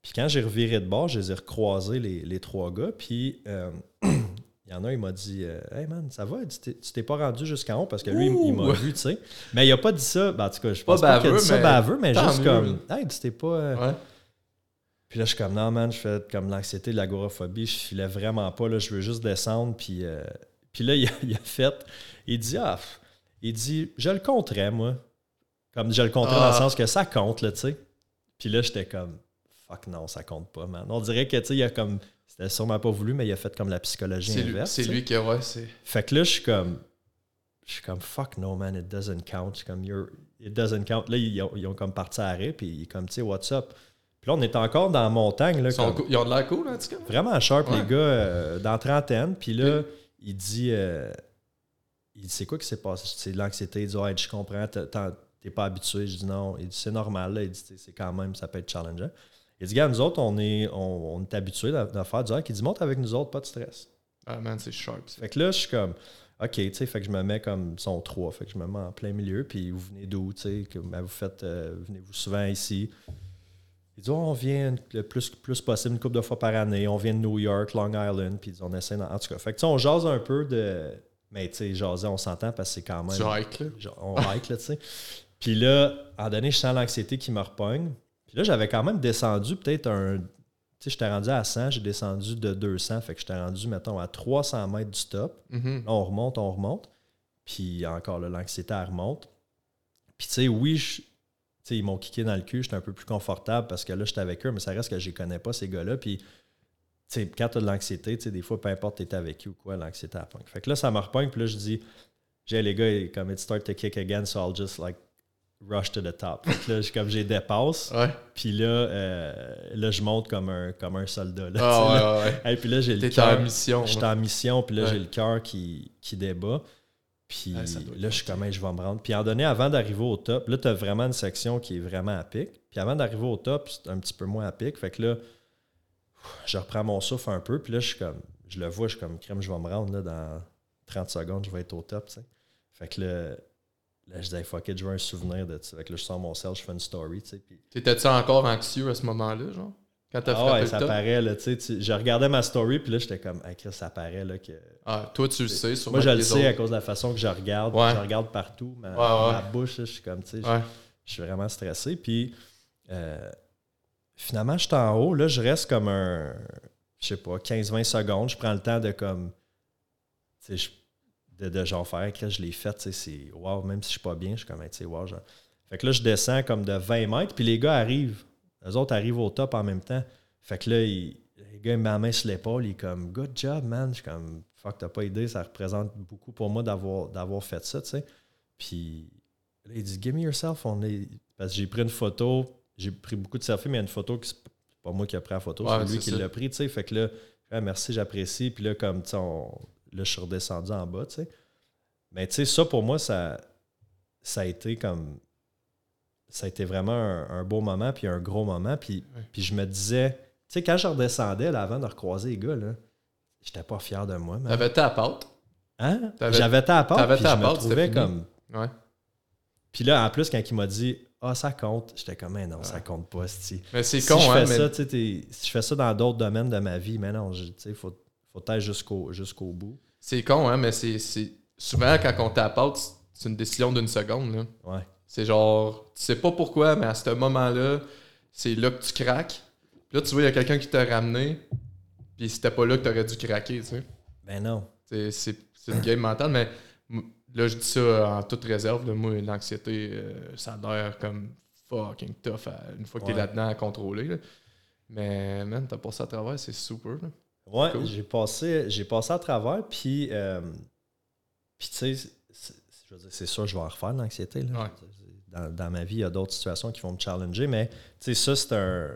Puis quand j'ai reviré de bord, je les ai recroisés, les, les trois gars. Puis euh, il y en a, il m'a dit euh, Hey man, ça va? Tu t'es- pas rendu jusqu'en haut? Parce que lui, il- il m'a vu, tu sais. Mais il a pas dit ça. Ben, en tout cas, je Pas pense pas, qu'il a dit ça mais baveux, mais juste mieux, comme Hey, tu t'es pas. euh, Ouais. puis là, je suis comme, non, man, je fais comme l'anxiété, l'agoraphobie, je filais vraiment pas, là, je veux juste descendre. Puis, euh, puis là, il a, il a fait, il dit, ah, il dit, je le compterais, moi. Comme je le compterais dans Ah. le sens que ça compte, là, tu sais. Puis là, j'étais comme, fuck, non, ça compte pas, man. On dirait que, tu sais, il a comme, c'était sûrement pas voulu, mais il a fait comme la psychologie C'est lui, inverse. c'est lui qui, ouais, c'est. Fait que là, je suis comme, je suis comme, fuck no, man, it doesn't count. Je suis comme, You're- it doesn't count. Là, ils ont, ils ont comme parti à arrêt, puis il est comme, tu sais, what's up? Puis là, on est encore dans la montagne, là, Ils, comme- ils ont de l'air cool, en tout cas. vraiment sharp, Ouais. les gars, euh, dans la trentaine. Puis là, il dit, euh, il dit, c'est quoi qui s'est passé? C'est de l'anxiété. Il dit, ouais, je comprends, t'es pas habitué. Je dis, non. Il dit, c'est normal. Là. Il dit, c'est quand même, ça peut être challengeant. Il dit, gars, nous autres, on est, on, on est habitués de, de faire du hike. Il dit, monte avec nous autres, pas de stress. Ah, man, c'est sharp. Fait que là, je suis comme, OK, tu sais, fait que je me mets comme son 3, fait que je me mets en plein milieu, puis vous venez d'où, tu sais, ben, vous faites, euh, venez-vous souvent ici? Il dit, Oh, on vient le plus, plus possible, une couple de fois par année, on vient de New York, Long Island, puis on essaie, d'en- en tout cas, fait que tu sais, on jase un peu de, mais tu sais, jaser, on s'entend parce que c'est quand même, Du hike, là? on hike, là, tu sais. Puis là, en donné, je sens l'anxiété qui me repogne. Puis là, j'avais quand même descendu peut-être un. Tu sais, j'étais rendu à 100, j'ai descendu de 200, fait que j'étais rendu, mettons, à 300 mètres du stop. Mhm. On remonte, on remonte. Puis encore là, l'anxiété, elle remonte. Puis tu sais, oui, je- ils m'ont kické dans le cul, j'étais un peu plus confortable parce que là, j'étais avec eux, mais ça reste que je les connais pas, ces gars-là. Puis, tu sais, quand tu as de l'anxiété, tu sais, des fois, peu importe, tu es avec qui ou quoi, l'anxiété, elle pogne. Fait que là, ça me repogne, puis là, je dis, j'ai les gars, comme it start to kick again, so I'll just like rush to the top. Fait que là, je- comme j'ai dépasse, puis là, euh, là, je monte comme un, comme un soldat. Là, Ah, ouais, ouais. Et puis là, j'ai le cœur. en mission. J'étais en mission, puis là, j'ai le cœur qui, qui débat. Puis là, je suis comme, je vais me rendre. Puis en donné, avant d'arriver au top, là, tu as vraiment une section qui est vraiment à pic. Puis avant d'arriver au top, c'est un petit peu moins à pic. Fait que là, je reprends mon souffle un peu. Puis là, je suis comme, je le vois, je suis comme, crème, je vais me rendre là, dans 30 secondes, je vais être au top. Fait que là, là je dis, Hey, fuck it, je veux un souvenir de ça. Fait que là, je sors mon sel, je fais une story, tu sais. T'étais-tu encore anxieux à ce moment-là, genre? Quand t'as Ah ouais, ça paraît, là, tu sais, je regardais ma story, puis là, j'étais comme, ah, Chris, ça paraît, là, que... Ah, toi, tu le sais. sûrement Moi, je le sais à cause de la façon que je regarde, Ouais. je regarde partout, ma, Ouais, ouais. ma bouche, là, je suis comme, tu sais, je- suis vraiment stressé, puis euh, finalement, je suis en haut, là, je reste comme un, je sais pas, 15-20 secondes, je prends le temps de comme, tu sais, je- de, de genre faire, Chris, je l'ai fait, c'est, wow, même si je suis pas bien, je suis comme, tu sais, wow, genre. Fait que là, je descends comme de 20 mètres, puis les gars arrivent. Les autres arrivent au top en même temps. Fait que là, il- les gars, ils me main sur l'épaule. Il est comme, good job, man. Je suis comme, fuck, t'as pas idée. Ça représente beaucoup pour moi d'avoir, d'avoir fait ça, tu sais. Puis là, il dit, give me yourself. On est... Parce que j'ai pris une photo. J'ai pris beaucoup de selfies, mais il y a une photo qui c'est pas moi qui a pris la photo, Ouais, c'est lui qui l'a pris, tu sais. Fait que là, Ah, merci, j'apprécie. Puis là, comme, tu sais, on- là, je suis redescendu en bas, tu sais. Mais tu sais, ça, pour moi, ça, ça a été comme. Ça a été vraiment un, un beau moment, puis un gros moment. Puis, Ouais. puis je me disais, tu sais, quand je redescendais, là, avant de recroiser les gars, là, j'étais pas fier de moi. T'avais ta pâte? Hein? J'avais ta t'avais puis ta je me trouvais comme. Ouais. Puis là, en plus, quand il m'a dit, ah, ça compte, j'étais comme, mais non, Ouais. ça compte pas, c'ti. Mais c'est Si con, je hein. fais mais- ça, tu sais, t'es- si je fais ça dans d'autres domaines de ma vie, mais non, sais, faut, faut être jusqu'au jusqu'au bout. C'est con, hein, mais c'est. Souvent, quand on tapote, c'est une décision d'une seconde. Là. Ouais. C'est genre, tu sais pas pourquoi, mais à ce moment-là, c'est là que tu craques. Puis là, tu vois, il y a quelqu'un qui t'a ramené, puis c'était pas là que t'aurais dû craquer, tu sais. Ben non. C'est- une game mentale, mais là, je dis ça en toute réserve. là. moi, l'anxiété, euh, ça a l'air comme fucking tough à- une fois que t'es là-dedans à contrôler. là. Mais, man, t'as passé à travers, c'est super. là. Ouais, Cool. j'ai passé, j'ai passé à travers, puis, euh, puis tu sais, je veux dire, c'est sûr, je vais en refaire l'anxiété. Ouais. Dans, dans ma vie, il y a d'autres situations qui vont me challenger, mais tu sais, ça, c'est un,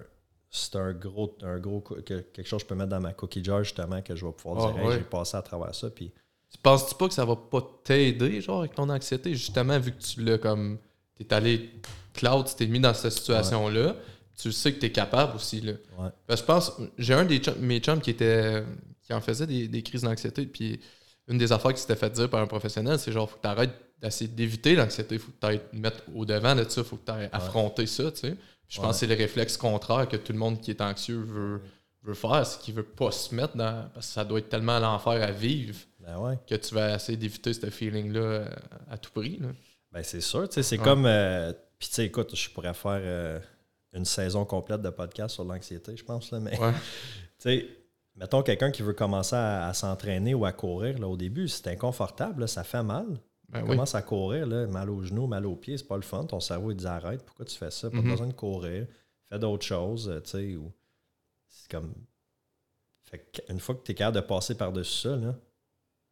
c'est un gros, un gros que- quelque chose que je peux mettre dans ma cookie jar, justement, que je vais pouvoir Ah, dire, Hey, ouais. j'ai passé à travers ça, puis Tu penses-tu pas que ça va pas t'aider, genre, avec ton anxiété, justement, vu que tu l'as comme. T'es allé cloud, tu t'es mis dans cette situation-là, tu sais que t'es capable aussi, là. Ouais. Je pense, j'ai un des chums- mes chums qui était. qui en faisait des, des crises d'anxiété, puis une des affaires qui s'était fait dire par un professionnel, c'est genre, faut que t'arrêtes d'essayer d'éviter l'anxiété, faut que t'ailles te mettre au devant de ça, faut que t'ailles affronter ça, tu sais. Je pense Ouais. que c'est le réflexe contraire que tout le monde qui est anxieux veut, veut faire, c'est qu'il veut pas se mettre dans. Parce que ça doit être tellement l'enfer à vivre ben ouais. que tu vas essayer d'éviter ce feeling-là à tout prix. Là. Ben, c'est sûr, tu sais, c'est Ouais. comme. euh, Puis, tu sais, écoute, je pourrais faire euh, une saison complète de podcast sur l'anxiété, je pense, là, mais. Ouais. Tu sais, mettons quelqu'un qui veut commencer à, à s'entraîner ou à courir, là, au début, c'est inconfortable, là, ça fait mal. Ben Tu oui. commences à courir, là, mal aux genoux, mal aux pieds, c'est pas le fun. Ton cerveau, il dit arrête, pourquoi tu fais ça? Pas Mhm. besoin de courir, fais d'autres choses, tu sais. Ou... C'est comme. Fait une fois que tu es capable de passer par-dessus ça, là,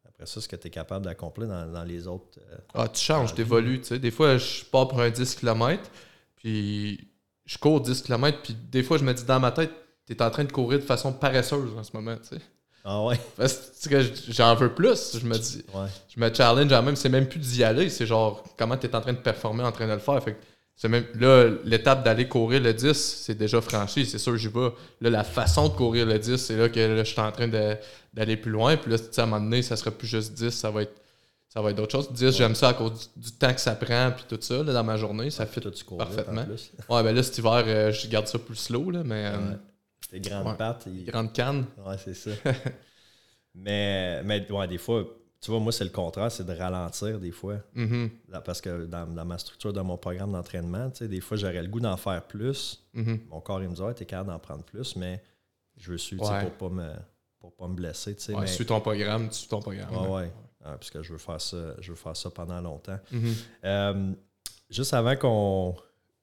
après ça, ce que tu es capable d'accomplir dans, dans les autres. euh, Ah, tu changes, tu sais. Des fois, je pars pour un 10 km, puis je cours 10 km, puis des fois, je me dis dans ma tête, t'es en train de courir de façon paresseuse en ce moment. tu sais. Ah ouais? Parce que, j'en veux plus. Je me dis, Ouais. je me challenge en même, c'est même plus d'y aller, c'est genre comment tu es en train de performer, en train de le faire. Fait que c'est même là l'étape d'aller courir le 10, c'est déjà franchi, c'est sûr j'y vais. Là la façon de courir le 10, c'est là que là, je suis en train d'aller plus loin, puis là à un moment donné, ça sera plus juste 10, ça va être ça va être d'autres choses. 10, j'aime ça à cause du, du temps que ça prend puis tout ça là, dans ma journée, ça fait parfaitement. plus. Ouais, ben là cet hiver, euh, je garde ça plus slow là, mais euh, Ouais. Grandes ouais. pattes. ils- grande canne. Ouais, c'est ça. mais, mais ouais, des fois, tu vois, moi, c'est le contraire, c'est de ralentir des fois. Mhm, Là, Parce que dans, dans ma structure de mon programme d'entraînement, tu sais, des fois, j'aurais le goût d'en faire plus. mhm. Mon corps, il me dit, ouais, t'es capable d'en prendre plus, mais je veux suivre pour pas me, pour pas me blesser. tu sais, Ouais, mais, suis ton programme, tu suis ton programme. ouais, ouais. Ah, parce que je veux faire ça, je veux faire ça pendant longtemps. Mhm. Euh, juste avant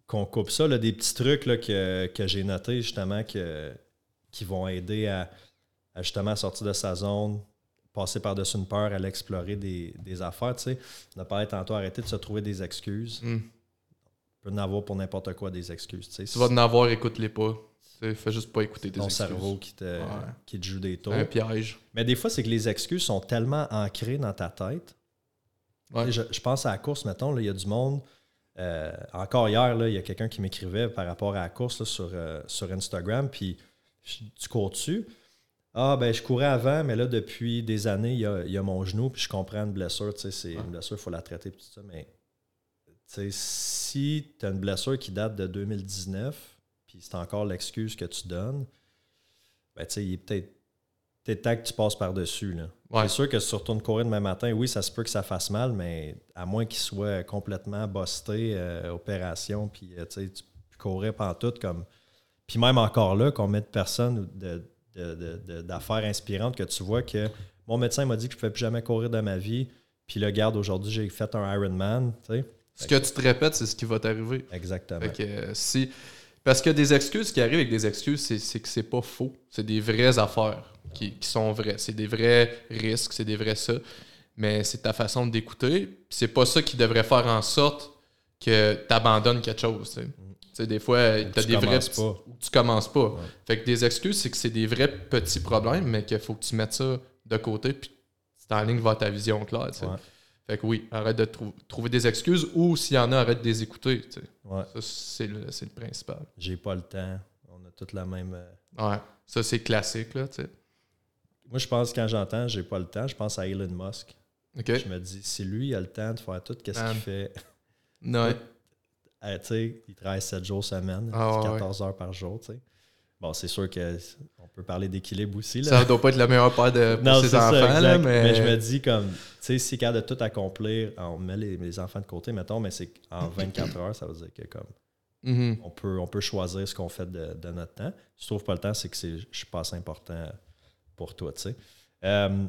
qu'on coupe ça, là, des petits trucs là, que, que j'ai notés justement que, qui vont aider à, à justement sortir de sa zone, passer par-dessus une peur, aller explorer des, des affaires. Tu sais. On a parlé tantôt, arrêter de se trouver des excuses. Mhm. On peut en avoir pour n'importe quoi des excuses. tu sais. Tu vas en avoir, écoute-les pas. Fais juste pas écouter tes ton excuses. cerveau qui te, Ouais. qui te joue des tours. Un piège. Mais des fois, c'est que les excuses sont tellement ancrées dans ta tête. Ouais. Je, je pense à la course, mettons, il y a du monde. euh, encore hier, il y a quelqu'un qui m'écrivait par rapport à la course là, sur, euh, sur Instagram, puis tu cours dessus? Ah, ben, je courais avant, mais là, depuis des années, il y a, il y a mon genou, puis je comprends une blessure. Tu sais, c'est une blessure, il faut la traiter, puis tout ça. Mais tu sais, si tu as une blessure qui date de 2019, puis c'est encore l'excuse que tu donnes, ben, tu sais, il est peut-être peut temps que tu passes par-dessus. Ouais. C'est sûr que si tu retournes courir demain matin, oui, ça se peut que ça fasse mal, mais à moins qu'il soit complètement busté, euh, opération, puis euh, tu pendant tout comme. Puis même encore là, qu'on met de personnes ou de, de- de- de- d'affaires inspirantes que tu vois que mon médecin m'a dit que je ne pouvais plus jamais courir de ma vie. Puis le garde, aujourd'hui, j'ai fait un Ironman. Ce que tu te répètes, c'est ce qui va t'arriver. Exactement. Fait que, euh, si... Parce que des excuses qui arrivent avec des excuses, c'est, que c'est pas faux. C'est des vraies affaires qui, qui sont vraies. C'est des vrais risques, c'est des vrais ça. Mais c'est ta façon d'écouter. C'est pas ça qui devrait faire en sorte que tu abandonnes quelque chose. des fois, tu as tu des vrais petits- pas. tu commences pas. Ouais. Fait que des excuses, c'est que c'est des vrais petits problèmes, mais qu'il faut que tu mettes ça de côté, puis c'est en ligne vers ta vision claire. Ouais. Fait que oui, arrête de trou- trouver des excuses ou s'il y en a, arrête de les écouter. Ouais. Ça, c'est le, principal. J'ai pas le temps. On a toute la même. euh, Ouais, ça c'est classique, là. Moi, je pense, quand j'entends j'ai pas le temps, je pense à Elon Musk. Je me dis, si lui, il a le temps de faire tout, qu'est-ce qu'il fait? Ouais. Tu sais, il travaille 7 jours semaine, Ah, ouais, 14 heures par jour, tu sais. Bon, c'est sûr que on peut parler d'équilibre aussi. Là. Ça doit pas être le meilleur père de, pour non, ses enfants, ça, là, exact. mais... mais... je me dis comme, tu sais, si capable de tout accomplir, on met les, les enfants de côté, mettons, mais c'est qu'en 24 heures, ça veut dire que comme Mhm. on peut, on peut choisir ce qu'on fait de, de notre temps. Si tu trouves pas le temps, c'est que c'est, je suis pas assez important pour toi, tu sais. Euh,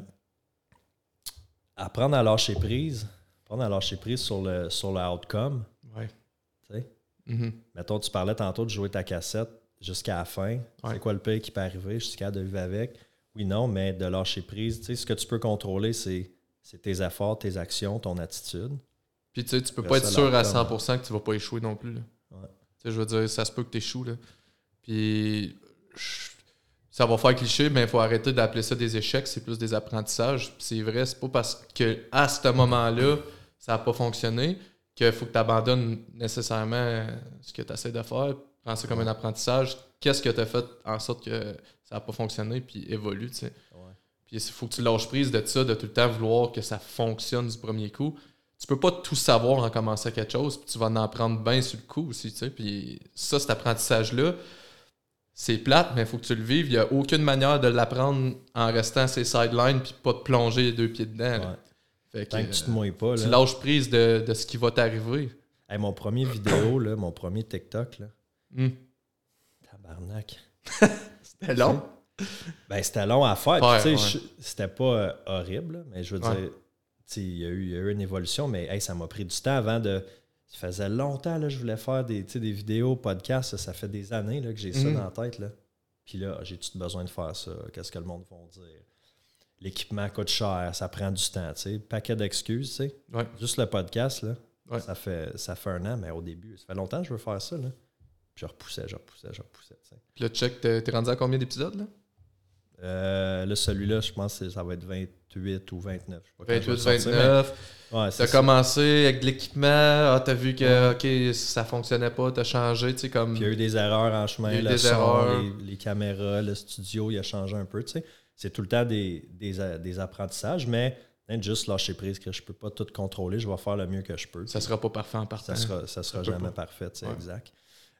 apprendre à lâcher prise, apprendre à lâcher prise sur le, sur le outcome, Ouais. tu sais. Mhm. Mettons, tu parlais tantôt de jouer ta cassette jusqu'à la fin. Ouais. C'est quoi le pire qui peut arriver? Je suis capable de vivre avec. Oui, non, mais de lâcher prise. Tu sais, ce que tu peux contrôler, c'est, c'est tes efforts, tes actions, ton attitude. Puis tu sais, tu peux Après pas être sûr à l'outcome. 100% que tu vas pas échouer non plus. là. Ouais. Tu sais, je veux dire, ça se peut que tu échoues. Là. Puis je- ça va faire cliché, mais il faut arrêter d'appeler ça des échecs, c'est plus des apprentissages. C'est vrai, c'est pas parce que à ce moment-là, ça n'a pas fonctionné qu'il faut que tu abandonnes nécessairement ce que tu essaies de faire. Prends ça comme un apprentissage. Qu'est-ce que tu as fait en sorte que ça n'a pas fonctionné, puis évolue, tu sais? Puis il faut que tu lâches prise de ça, de tout le temps vouloir que ça fonctionne du premier coup. Tu peux pas tout savoir en commençant quelque chose, puis tu vas en apprendre bien sur le coup aussi, tu sais? Puis ça, cet apprentissage-là, c'est plate, mais il faut que tu le vives. Il n'y a aucune manière de l'apprendre en restant à ses sidelines puis pas te plonger les deux pieds dedans. Ouais. Fait que, Tant que tu te mouilles pas. tu lâches prise de, de ce qui va t'arriver. Hey, mon premier vidéo, là, mon premier TikTok, là, Hmm. tabarnak. C'était long. Ben, c'était long à faire. Ouais, ouais. C'était pas euh, horrible, là, mais je veux Ouais. dire, il y, a eu- y a eu une évolution, mais hey, ça m'a pris du temps avant de. Ça faisait longtemps que je voulais faire des, des vidéos, podcasts. Ça, fait des années là, que j'ai ça Mhm. dans la tête. Là. Puis là, j'ai tout besoin de faire ça. Qu'est-ce que le monde va dire? L'équipement coûte cher, ça prend du temps. tu sais. Paquet d'excuses. tu sais. Ouais. Juste le podcast, là, Ouais. ça, fait, ça fait un an, mais au début, ça fait longtemps que je veux faire ça. Là. Je repoussais, je repoussais, je repoussais. Puis là, check, t'es t'es rendu à combien d'épisodes, là? Euh, là, celui-là, je pense que ça va être 28 ou 29. Je sais pas quand je vais 28, le sortir, 29. mais- Ouais, T'as commencé avec de l'équipement, ah, t'as vu que ok ça fonctionnait pas, t'as changé, tu sais, comme. Puis il y a eu des erreurs en chemin, Il y a eu le des son, erreurs. Les, les caméras, le studio, il a changé un peu, tu sais. C'est tout le temps des, des, apprentissages, mais hein, juste lâcher prise que je peux pas tout contrôler, je vais faire le mieux que je peux. Ça sera pas parfait en partant. Ça sera, ça sera jamais pas. parfait, c'est Ouais. exact.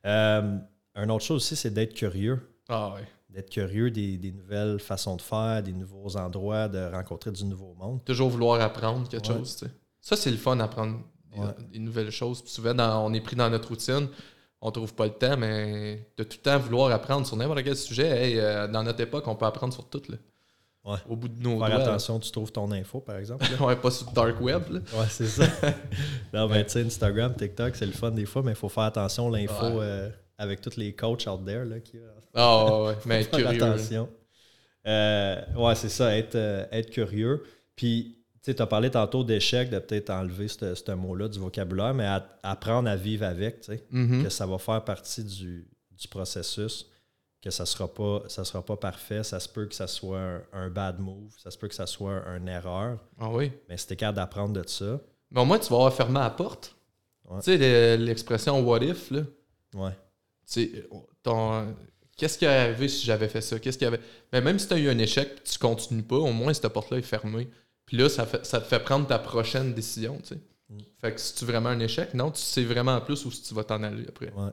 Euh, une autre chose aussi, c'est d'être curieux. Ah ouais. D'être curieux des, des nouvelles façons de faire, des nouveaux endroits, de rencontrer du nouveau monde. Toujours vouloir apprendre quelque Ouais. chose, tu sais. Ça, c'est le fun d'apprendre des, Ouais. des nouvelles choses. Puis souvent, dans- on est pris dans notre routine, on trouve pas le temps, mais de tout le temps vouloir apprendre sur n'importe quel sujet, hey, euh, dans notre époque, on peut apprendre sur tout, là. Ouais. Au bout de nos Faire doigts. attention, tu trouves ton info, par exemple. ouais, pas sur le dark web, là. Ouais, c'est ça. non, ben, tu sais, Instagram, TikTok, c'est le fun des fois, mais il faut faire attention, l'info, Ouais. euh, avec tous les coachs out there, là, qui Ah ouais, ouais, mais être curieux. attention. Euh, ouais, c'est ça, être, euh, être curieux. Puis, tu sais, tu as parlé tantôt d'échec, de peut-être enlever ce mot-là du vocabulaire, mais à- apprendre à vivre avec, tu sais, Mhm. que ça va faire partie du, du processus, que ça sera pas ça sera pas parfait, ça se peut que ça soit un, un bad move, ça se peut que ça soit une erreur, Ah oui. mais t'es capable d'apprendre de ça, Mais au moins, tu vas avoir fermé la porte. Ouais. Tu sais, le- l'expression what if, là. ouais. Tu sais, ton- Qu'est-ce qui est arrivé si j'avais fait ça? Qu'est-ce qui avait. Mais même si tu as eu un échec tu continues pas, au moins cette porte-là est fermée. Puis là, ça, fait, ça te fait prendre ta prochaine décision, tu sais. Mm. Fait que si tu vraiment un échec, non, tu sais vraiment plus où tu vas t'en aller après. Ouais.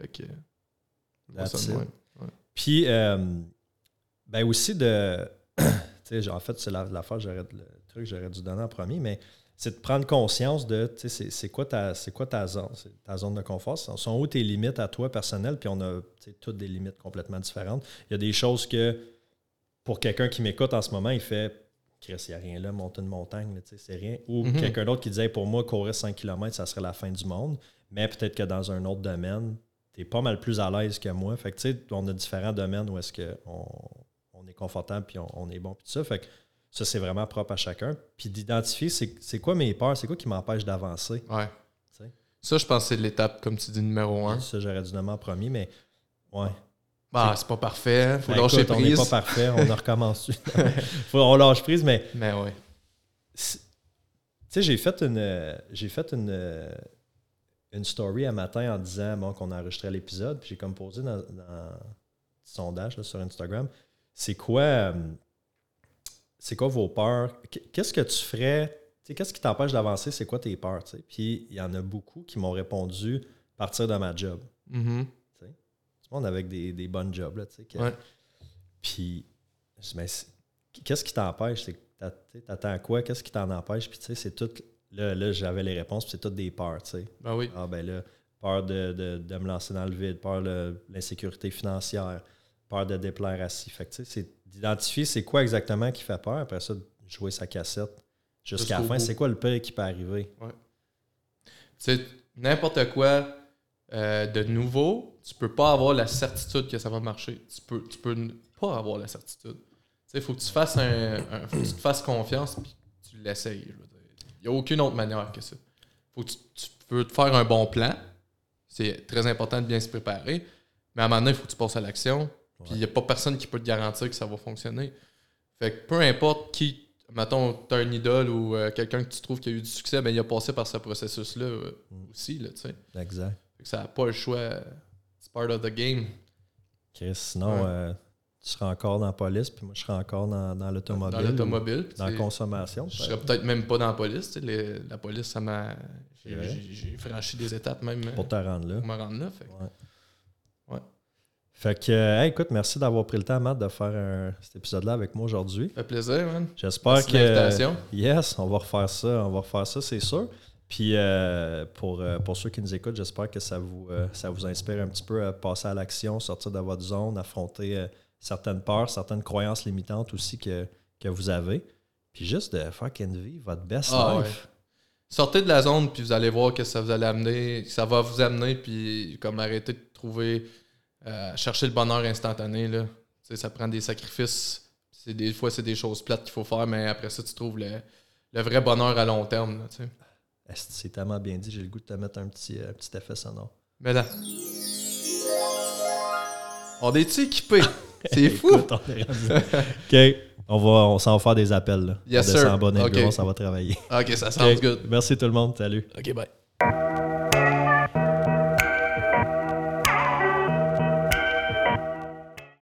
Fait que. Moi, ça Puis, euh, ben aussi de. tu sais, en fait, c'est la- l'affaire, j'aurais- le truc que j'aurais dû donner en premier, mais c'est de prendre conscience de, tu sais, c'est- c'est quoi ta, c'est quoi ta zone, ta zone de confort, sont, où tes limites à toi personnelles, puis on a toutes des limites complètement différentes. Il y a des choses que, pour quelqu'un qui m'écoute en ce moment, il fait, Chris, il n'y a rien là, monter une montagne, là, tu sais, c'est rien. Ou Mhm. quelqu'un d'autre qui disait, pour moi, courir 5 km, ça serait la fin du monde, mais peut-être que dans un autre domaine, tu es pas mal plus à l'aise que moi. Fait que, tu sais, on a différents domaines où est-ce qu'on on est confortable puis on, on est bon puis tout ça. Fait que ça, c'est vraiment propre à chacun. Puis d'identifier, c'est quoi mes peurs, c'est quoi qui m'empêche d'avancer. Ouais. Ça, je pense que c'est l'étape, comme tu dis, numéro un. Ça, j'aurais dû nommer en premier, mais ouais. Bah, c'est pas parfait. Faut Ben, lâcher écoute, on n'est prise. pas parfait, on en recommence. Faut, on lâche prise, mais Mais ouais. tu sais, j'ai fait une j'ai fait une, une story un matin en disant bon, qu'on enregistrait l'épisode, puis j'ai comme posé dans, dans sondage là, sur Instagram, c'est quoi euh, c'est quoi vos peurs? Qu- Qu'est-ce que tu ferais? Qu'est-ce qui t'empêche d'avancer? C'est quoi tes peurs? tu sais? Puis il y en a beaucoup qui m'ont répondu partir de ma job. Mhm. Tout le monde avec des, des bonnes jobs. Là, que- Ouais. Puis, je dis, mais qu'est-ce qui t'empêche? T'attends quoi? Qu'est-ce qui t'en empêche? Puis, tu sais, c'est tout. Là, là j'avais les réponses, puis c'est toutes des peurs, tu sais. Ben oui. Ah, ben là, peur de, de- de me lancer dans le vide, peur de l'insécurité financière, peur de déplaire à ci. Fait que, tu sais, c'est d'identifier c'est quoi exactement qui fait peur. Après ça, de jouer sa cassette jusqu'à la fin. C'est quoi le pire qui peut arriver? Tu sais, n'importe quoi euh, de nouveau, tu peux pas avoir la certitude que ça va marcher. Tu peux, tu peux pas avoir la certitude. Tu sais, il faut que tu fasses un, un- faut que tu te fasses confiance puis tu l'essayes. Il n'y a aucune autre manière que ça. Faut que tu, tu peux te faire un bon plan. C'est très important de bien se préparer. Mais à un moment donné, il faut que tu passes à l'action. Puis il n'y a pas personne qui peut te garantir que ça va fonctionner. Fait que peu importe qui, mettons, tu as un idole ou euh, quelqu'un que tu trouves qui a eu du succès, ben, il a passé par ce processus-là euh, Mm. aussi. Là. Exact. Fait que ça n'a pas le choix. C'est part of the game. Chris, sinon, Ouais. euh, tu seras encore dans la police, puis moi, je serai encore dans, dans l'automobile. Dans l'automobile. Dans la consommation. Je serais peut-être même pas dans la police. les- la police, ça m'a. J'ai franchi des étapes même pour te rendre là. pour me rendre là. Fait. Ouais. Ouais. Fait que, hey, écoute, merci d'avoir pris le temps, Matt, de faire un- cet épisode-là avec moi aujourd'hui. Ça fait plaisir, man. J'espère que. Yes, on va refaire ça. On va refaire ça, c'est sûr. Puis euh, pour, euh, pour ceux qui nous écoutent, j'espère que ça vous, euh, ça vous inspire un petit peu à passer à l'action, sortir de votre zone, affronter certaines peurs, certaines croyances limitantes aussi que, que vous avez. Puis juste de fucking vivre votre best Ah, life. Sortez de la zone, puis vous allez voir que ça vous allez amener, ça va vous amener, puis comme arrêter de trouver, euh, chercher le bonheur instantané. Là. Ça prend des sacrifices. C'est des fois, c'est des choses plates qu'il faut faire, mais après ça, tu trouves le, le vrai bonheur à long terme. là, C'est tellement bien dit, j'ai le goût de te mettre un petit, euh, petit effet sonore. Mais là. On est-tu équipé? C'est fou! Écoute, on est rendu- OK, on, va, on s'en va faire des appels. Là. Yes, on descend sir. en bas d'un OK. bureau, ça va travailler. ok, ça sounds good. Merci tout le monde, salut. Ok, bye.